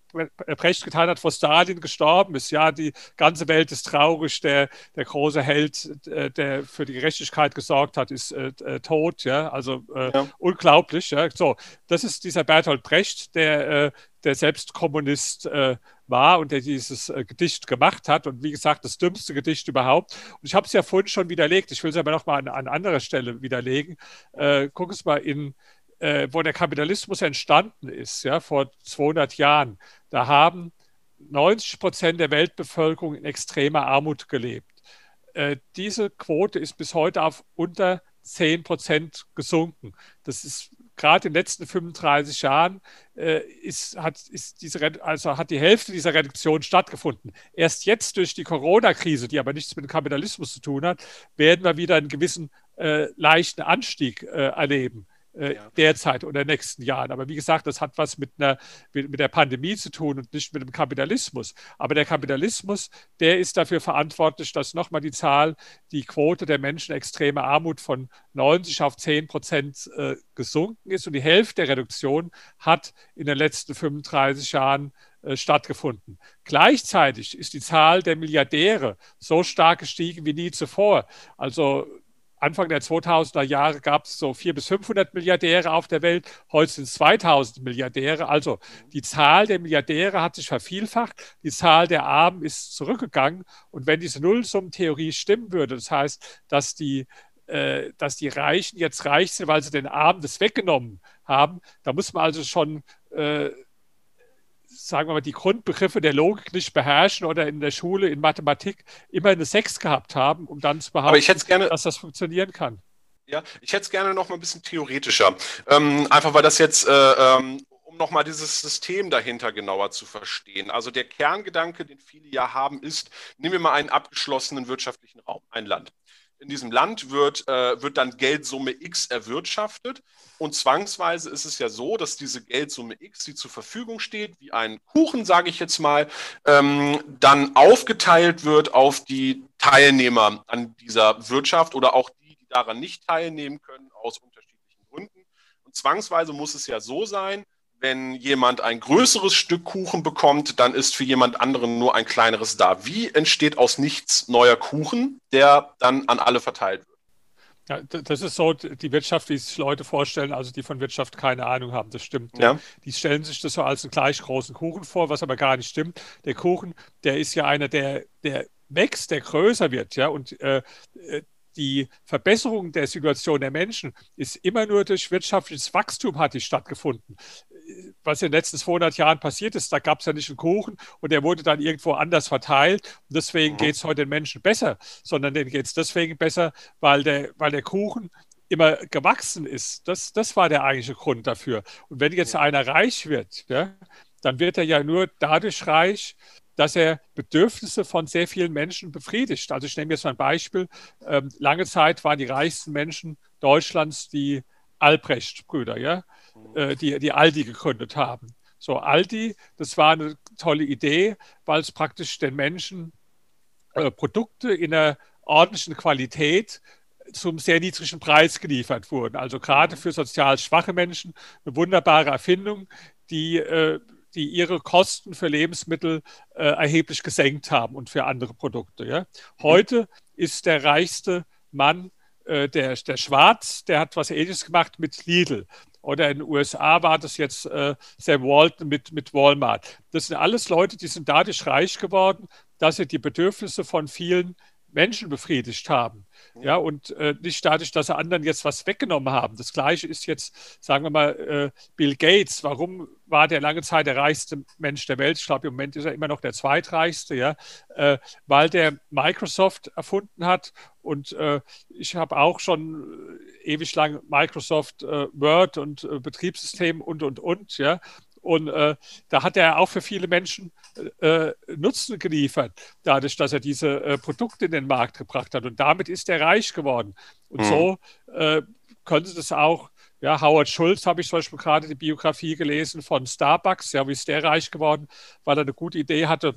Brecht getan hat, vor Stalin gestorben ist? Ja, die ganze Welt ist traurig, der der, große Held, äh, der für die Gerechtigkeit gesorgt hat, ist äh, äh, tot. Ja? Also äh, ja. unglaublich. Ja? So, das ist dieser Bertolt Brecht, der, äh, der selbst Kommunist äh, war und der dieses Gedicht gemacht hat. Und wie gesagt, das dümmste Gedicht überhaupt. Und ich habe es ja vorhin schon widerlegt. Ich will es aber nochmal an, an anderer Stelle widerlegen. Gucken Sie mal in wo der Kapitalismus entstanden ist, ja, vor 200 Jahren, da haben 90 Prozent der Weltbevölkerung in extremer Armut gelebt. Äh, diese Quote ist bis heute auf unter 10 Prozent gesunken. Das ist gerade in den letzten 35 Jahren äh, ist, hat, ist diese, also hat die Hälfte dieser Reduktion stattgefunden. Erst jetzt durch die Corona-Krise, die aber nichts mit dem Kapitalismus zu tun hat, werden wir wieder einen gewissen äh, leichten Anstieg äh, erleben äh, ja. derzeit oder in den nächsten Jahren. Aber wie gesagt, das hat was mit, einer, mit, mit der Pandemie zu tun und nicht mit dem Kapitalismus. Aber der Kapitalismus, der ist dafür verantwortlich, dass nochmal die Zahl, die Quote der Menschen extreme Armut von 90 auf 10 Prozent äh, gesunken ist. Und die Hälfte der Reduktion hat in den letzten 35 Jahren äh, stattgefunden. Gleichzeitig ist die Zahl der Milliardäre so stark gestiegen wie nie zuvor. Also Anfang der 2000er Jahre gab es so 400 bis 500 Milliardäre auf der Welt. Heute sind es 2000 Milliardäre. Also die Zahl der Milliardäre hat sich vervielfacht. Die Zahl der Armen ist zurückgegangen. Und wenn diese Nullsummentheorie stimmen würde, das heißt, dass die äh, dass die Reichen jetzt reich sind, weil sie den Armen das weggenommen haben. Da muss man also schon äh, sagen wir mal, die Grundbegriffe der Logik nicht beherrschen oder in der Schule in Mathematik immer eine Sechs gehabt haben, um dann zu behaupten, gerne, dass das funktionieren kann. Ja, ich hätte es gerne noch mal ein bisschen theoretischer. Ähm, einfach weil das jetzt, äh, ähm, um noch mal dieses System dahinter genauer zu verstehen. Also der Kerngedanke, den viele ja haben, ist, nehmen wir mal einen abgeschlossenen wirtschaftlichen Raum, ein Land in diesem Land wird, äh, wird dann Geldsumme X erwirtschaftet. Und zwangsweise ist es ja so, dass diese Geldsumme X, die zur Verfügung steht, wie ein Kuchen, sage ich jetzt mal, ähm, dann aufgeteilt wird auf die Teilnehmer an dieser Wirtschaft oder auch die, die daran nicht teilnehmen können, aus unterschiedlichen Gründen. Und zwangsweise muss es ja so sein, wenn jemand ein größeres Stück Kuchen bekommt, dann ist für jemand anderen nur ein kleineres da. Wie entsteht aus nichts neuer Kuchen, der dann an alle verteilt wird? Ja, das ist so die Wirtschaft, wie sich Leute vorstellen, also die von Wirtschaft keine Ahnung haben. Das stimmt. Ja. Die stellen sich das so als einen gleich großen Kuchen vor, was aber gar nicht stimmt. Der Kuchen, der ist ja einer, der, der wächst, der größer wird, ja, und äh, die Verbesserung der Situation der Menschen ist immer nur durch wirtschaftliches Wachstum hat die stattgefunden was in den letzten 200 Jahren passiert ist, da gab es ja nicht einen Kuchen und der wurde dann irgendwo anders verteilt. Und deswegen mhm. geht es heute den Menschen besser, sondern denen geht es deswegen besser, weil der, weil der Kuchen immer gewachsen ist. Das, das war der eigentliche Grund dafür. Und wenn jetzt einer reich wird, ja, dann wird er ja nur dadurch reich, dass er Bedürfnisse von sehr vielen Menschen befriedigt. Also ich nehme jetzt mal ein Beispiel. Ähm, lange Zeit waren die reichsten Menschen Deutschlands die Albrecht-Brüder, ja, äh, die, die Aldi gegründet haben. So, Aldi, das war eine tolle Idee, weil es praktisch den Menschen äh, Produkte in einer ordentlichen Qualität zum sehr niedrigen Preis geliefert wurden. Also gerade für sozial schwache Menschen eine wunderbare Erfindung, die, äh, die ihre Kosten für Lebensmittel äh, erheblich gesenkt haben und für andere Produkte. Ja. Heute ist der reichste Mann äh, der, der Schwarz, der hat was Ähnliches gemacht mit Lidl. Oder in den USA war das jetzt äh, Sam Walton mit, mit Walmart. Das sind alles Leute, die sind dadurch reich geworden, dass sie die Bedürfnisse von vielen Menschen befriedigt haben. Ja, und äh, nicht dadurch, dass sie anderen jetzt was weggenommen haben. Das Gleiche ist jetzt, sagen wir mal, äh, Bill Gates. Warum war der lange Zeit der reichste Mensch der Welt? Ich glaube, im Moment ist er immer noch der zweitreichste, ja, äh, weil der Microsoft erfunden hat. Und äh, ich habe auch schon ewig lang Microsoft äh, Word und äh, Betriebssystem und, und, und, ja. Und äh, da hat er auch für viele Menschen äh, Nutzen geliefert, dadurch, dass er diese äh, Produkte in den Markt gebracht hat. Und damit ist er reich geworden. Und mhm. so äh, könnte das auch, ja, Howard Schulz habe ich zum Beispiel gerade die Biografie gelesen von Starbucks, ja, wie ist der reich geworden, weil er eine gute Idee hatte,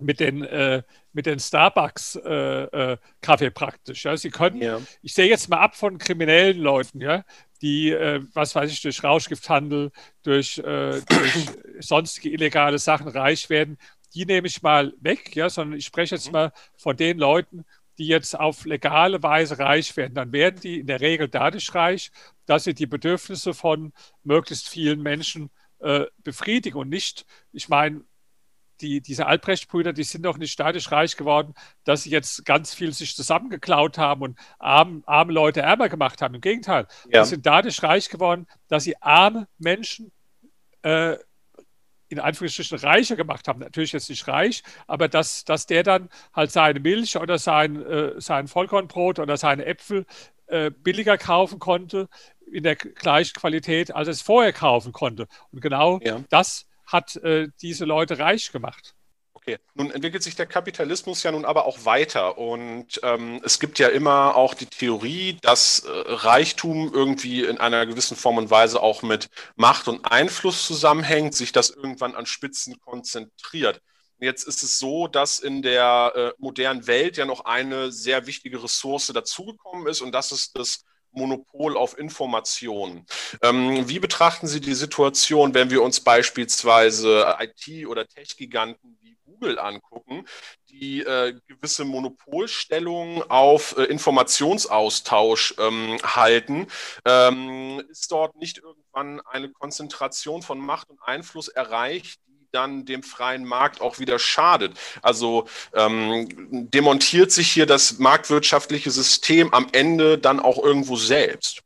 mit den, äh, mit den Starbucks-Kaffee äh, äh, praktisch. Ja. Sie können, ja. ich sehe jetzt mal ab von kriminellen Leuten, ja, die, äh, was weiß ich, durch Rauschgifthandel, durch, äh, durch sonstige illegale Sachen reich werden, die nehme ich mal weg, ja, sondern ich spreche jetzt mhm. mal von den Leuten, die jetzt auf legale Weise reich werden. Dann werden die in der Regel dadurch reich, dass sie die Bedürfnisse von möglichst vielen Menschen äh, befriedigen und nicht, ich meine, die, diese Albrecht-Brüder, die sind doch nicht dadurch reich geworden, dass sie jetzt ganz viel sich zusammengeklaut haben und arm, arme Leute ärmer gemacht haben. Im Gegenteil, ja. sie sind dadurch reich geworden, dass sie arme Menschen äh, in Anführungsstrichen reicher gemacht haben. Natürlich jetzt nicht reich, aber dass, dass der dann halt seine Milch oder sein, äh, sein Vollkornbrot oder seine Äpfel äh, billiger kaufen konnte in der gleichen Qualität, als er es vorher kaufen konnte. Und genau ja. das hat äh, diese Leute reich gemacht. Okay, nun entwickelt sich der Kapitalismus ja nun aber auch weiter und ähm, es gibt ja immer auch die Theorie, dass äh, Reichtum irgendwie in einer gewissen Form und Weise auch mit Macht und Einfluss zusammenhängt, sich das irgendwann an Spitzen konzentriert. Jetzt ist es so, dass in der äh, modernen Welt ja noch eine sehr wichtige Ressource dazugekommen ist und das ist das Monopol auf Informationen. Ähm, wie betrachten Sie die Situation, wenn wir uns beispielsweise IT- oder Tech-Giganten wie Google angucken, die äh, gewisse Monopolstellungen auf äh, Informationsaustausch ähm, halten? Ähm, ist dort nicht irgendwann eine Konzentration von Macht und Einfluss erreicht, dann dem freien Markt auch wieder schadet. Also ähm, demontiert sich hier das marktwirtschaftliche System am Ende dann auch irgendwo selbst.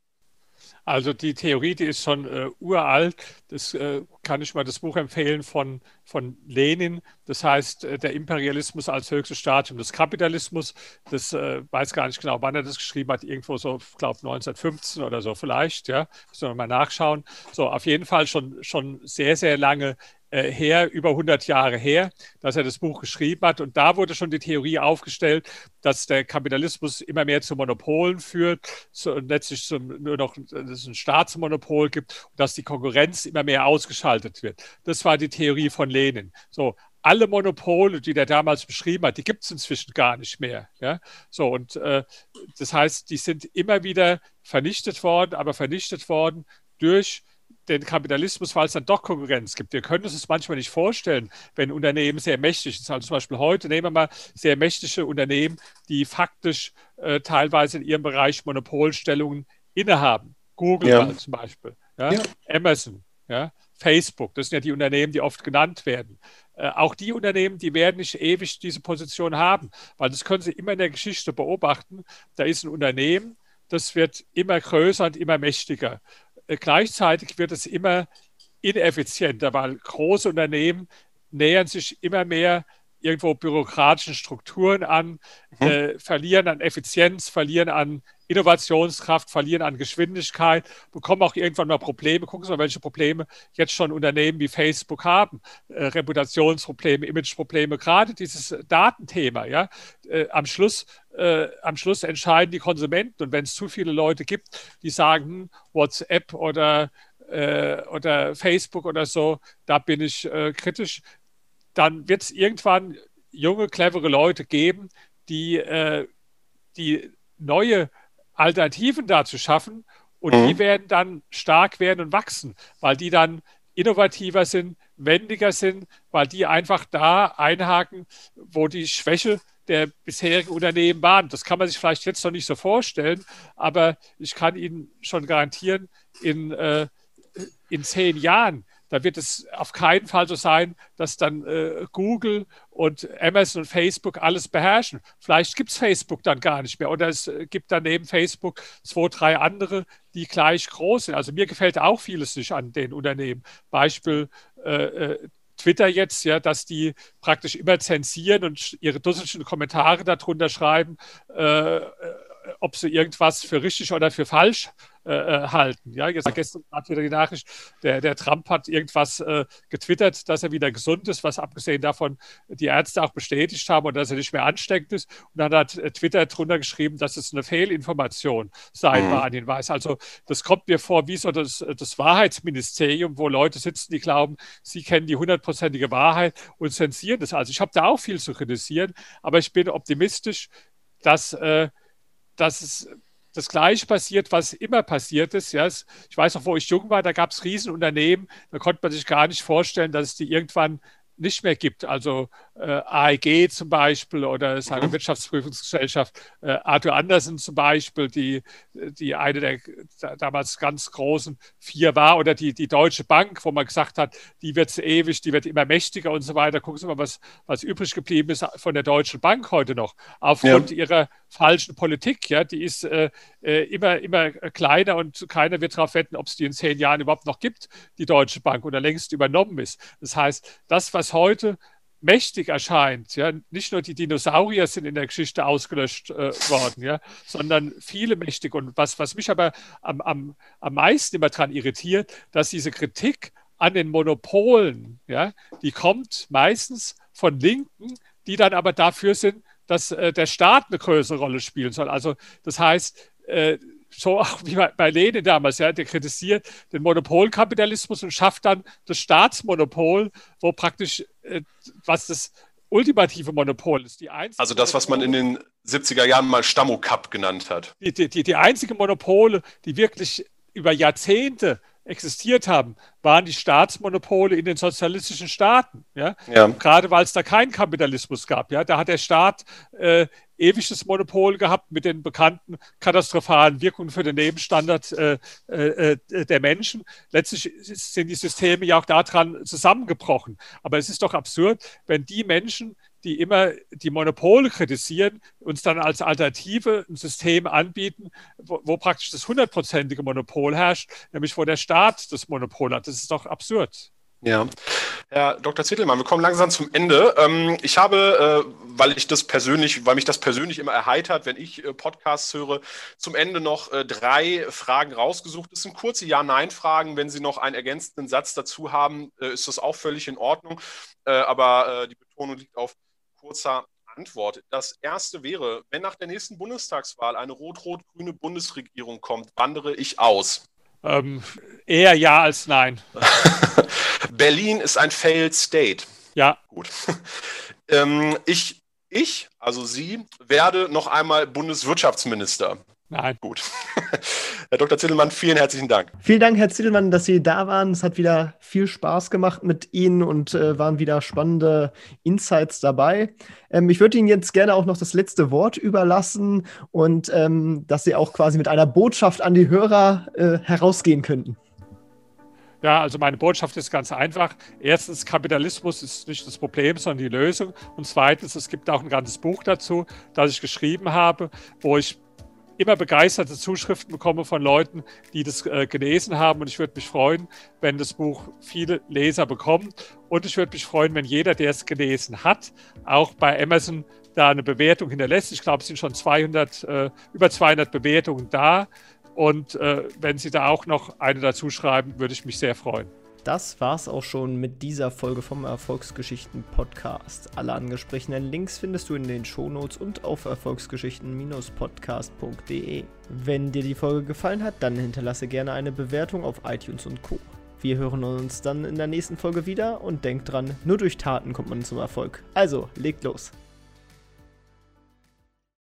Also die Theorie, die ist schon äh, uralt. Das äh, kann ich mal das Buch empfehlen von, von Lenin. Das heißt, äh, der Imperialismus als höchstes Stadium des Kapitalismus. Das äh, weiß gar nicht genau, wann er das geschrieben hat. Irgendwo so, ich glaube 1915 oder so vielleicht. Ja, müssen wir mal nachschauen. So, auf jeden Fall schon, schon sehr, sehr lange äh, her, über 100 Jahre her, dass er das Buch geschrieben hat. Und da wurde schon die Theorie aufgestellt, dass der Kapitalismus immer mehr zu Monopolen führt und letztlich zum, nur noch dass es ein Staatsmonopol gibt dass die Konkurrenz immer mehr ausgeschaltet wird. Das war die Theorie von Lenin. So, alle Monopole, die der damals beschrieben hat, die gibt es inzwischen gar nicht mehr. Ja? So, und äh, das heißt, die sind immer wieder vernichtet worden, aber vernichtet worden durch den Kapitalismus, weil es dann doch Konkurrenz gibt. Wir können uns das manchmal nicht vorstellen, wenn Unternehmen sehr mächtig ist. Also zum Beispiel heute nehmen wir mal sehr mächtige Unternehmen, die faktisch äh, teilweise in ihrem Bereich Monopolstellungen innehaben. Google ja. zum Beispiel, ja? Ja. Amazon, ja? Facebook, das sind ja die Unternehmen, die oft genannt werden. Äh, auch die Unternehmen, die werden nicht ewig diese Position haben, weil das können Sie immer in der Geschichte beobachten. Da ist ein Unternehmen, das wird immer größer und immer mächtiger. Äh, gleichzeitig wird es immer ineffizienter, weil große Unternehmen nähern sich immer mehr irgendwo bürokratischen Strukturen an, mhm. äh, verlieren an Effizienz, verlieren an Innovationskraft, verlieren an Geschwindigkeit, bekommen auch irgendwann mal Probleme. Gucken Sie mal, welche Probleme jetzt schon Unternehmen wie Facebook haben. Äh, Reputationsprobleme, Imageprobleme, gerade dieses Datenthema. Ja? Äh, am, Schluss, äh, am Schluss entscheiden die Konsumenten. Und wenn es zu viele Leute gibt, die sagen, hm, WhatsApp oder äh, oder Facebook oder so, da bin ich äh, kritisch, dann wird es irgendwann junge, clevere Leute geben, die, äh, die neue Alternativen dazu schaffen und mhm. die werden dann stark werden und wachsen, weil die dann innovativer sind, wendiger sind, weil die einfach da einhaken, wo die Schwäche der bisherigen Unternehmen waren. Das kann man sich vielleicht jetzt noch nicht so vorstellen, aber ich kann Ihnen schon garantieren, in, äh, in zehn Jahren da wird es auf keinen Fall so sein, dass dann äh, Google und Amazon und Facebook alles beherrschen. Vielleicht gibt es Facebook dann gar nicht mehr oder es äh, gibt dann neben Facebook zwei, drei andere, die gleich groß sind. Also mir gefällt auch vieles nicht an den Unternehmen. Beispiel äh, äh Twitter jetzt, ja, dass die praktisch immer zensieren und ihre dusseligen Kommentare darunter schreiben, äh, äh ob sie irgendwas für richtig oder für falsch äh, äh, halten. Ja, jetzt gestern gerade wieder die Nachricht, der, der Trump hat irgendwas äh, getwittert, dass er wieder gesund ist, was abgesehen davon die Ärzte auch bestätigt haben und dass er nicht mehr ansteckend ist. Und dann hat äh, Twitter drunter geschrieben, dass es eine Fehlinformation sein mhm. war an den Weiß. Also das kommt mir vor wie so das, das Wahrheitsministerium, wo Leute sitzen, die glauben, sie kennen die hundertprozentige Wahrheit und zensieren das. Also ich habe da auch viel zu kritisieren, aber ich bin optimistisch, dass, äh, dass es das Gleiche passiert, was immer passiert ist. Ja, ich weiß noch, wo ich jung war, da gab es Riesenunternehmen, da konnte man sich gar nicht vorstellen, dass es die irgendwann nicht mehr gibt. Also AEG zum Beispiel oder seine mhm. Wirtschaftsprüfungsgesellschaft, äh, Arthur Andersen zum Beispiel, die, die eine der damals ganz großen vier war, oder die, die Deutsche Bank, wo man gesagt hat, die wird ewig, die wird immer mächtiger und so weiter. Gucken Sie mal, was, was übrig geblieben ist von der Deutschen Bank heute noch, aufgrund ja. ihrer falschen Politik. Ja, die ist äh, äh immer, immer kleiner und keiner wird darauf wetten, ob es die in zehn Jahren überhaupt noch gibt, die Deutsche Bank, oder längst übernommen ist. Das heißt, das, was heute mächtig erscheint. Ja? Nicht nur die Dinosaurier sind in der Geschichte ausgelöscht äh, worden, ja? sondern viele mächtig. Und was, was mich aber am, am, am meisten immer daran irritiert, dass diese Kritik an den Monopolen, ja, die kommt meistens von Linken, die dann aber dafür sind, dass äh, der Staat eine größere Rolle spielen soll. Also das heißt, äh, so auch wie bei Lenin damals, ja, der kritisiert den Monopolkapitalismus und schafft dann das Staatsmonopol, wo praktisch äh, was das ultimative Monopol ist. Die also das, was man in den 70er Jahren mal Stammokap genannt hat. Die, die, die, die einzige Monopole, die wirklich über Jahrzehnte existiert haben, waren die Staatsmonopole in den sozialistischen Staaten. Ja? ja. Gerade weil es da keinen Kapitalismus gab. Ja? Da hat der Staat äh, ewig das Monopol gehabt mit den bekannten katastrophalen Wirkungen für den Lebensstandard äh, äh, äh, der Menschen. Letztlich sind die Systeme ja auch daran zusammengebrochen. Aber es ist doch absurd, wenn die Menschen, die immer die Monopole kritisieren, uns dann als Alternative ein System anbieten, wo, wo praktisch das hundertprozentige Monopol herrscht, nämlich wo der Staat das Monopol hat. Das ist doch absurd. Ja, Herr Dr. Zittelmann, wir kommen langsam zum Ende. Ähm, ich habe, äh, weil ich das persönlich, weil mich das persönlich immer erheitert, wenn ich äh, Podcasts höre, zum Ende noch äh, drei Fragen rausgesucht. Das sind kurze Ja-Nein-Fragen. Wenn Sie noch einen ergänzenden Satz dazu haben, ist das auch völlig in Ordnung. Aber die Betonung liegt auf kurzer Antwort. Das erste wäre, wenn nach der nächsten Bundestagswahl eine rot-rot-grüne Bundesregierung kommt, wandere ich aus. Ähm, eher ja als nein. Berlin ist ein Failed State. Ja. Gut. ähm, ich, ich, also Sie, werde noch einmal Bundeswirtschaftsminister. Nein. Gut. Herr Dr. Zittelmann, vielen herzlichen Dank. Vielen Dank, Herr Zittelmann, dass Sie da waren. Es hat wieder viel Spaß gemacht mit Ihnen und äh, waren wieder spannende Insights dabei. Ähm, ich würde Ihnen jetzt gerne auch noch das letzte Wort überlassen und ähm, dass Sie auch quasi mit einer Botschaft an die Hörer äh, herausgehen könnten. Ja, also meine Botschaft ist ganz einfach. Erstens, Kapitalismus ist nicht das Problem, sondern die Lösung. Und zweitens, es gibt auch ein ganzes Buch dazu, das ich geschrieben habe, wo ich immer begeisterte Zuschriften bekomme von Leuten, die das äh, gelesen haben. Und ich würde mich freuen, wenn das Buch viele Leser bekommt. Und ich würde mich freuen, wenn jeder, der es gelesen hat, auch bei Amazon da eine Bewertung hinterlässt. Ich glaube, es sind schon 200, äh, über 200 Bewertungen da. Und äh, wenn Sie da auch noch eine dazu schreiben, würde ich mich sehr freuen. Das war's auch schon mit dieser Folge vom Erfolgsgeschichten Podcast. Alle angesprochenen Links findest du in den Shownotes und auf erfolgsgeschichten-podcast.de. Wenn dir die Folge gefallen hat, dann hinterlasse gerne eine Bewertung auf iTunes und Co. Wir hören uns dann in der nächsten Folge wieder und denkt dran, nur durch Taten kommt man zum Erfolg. Also, legt los.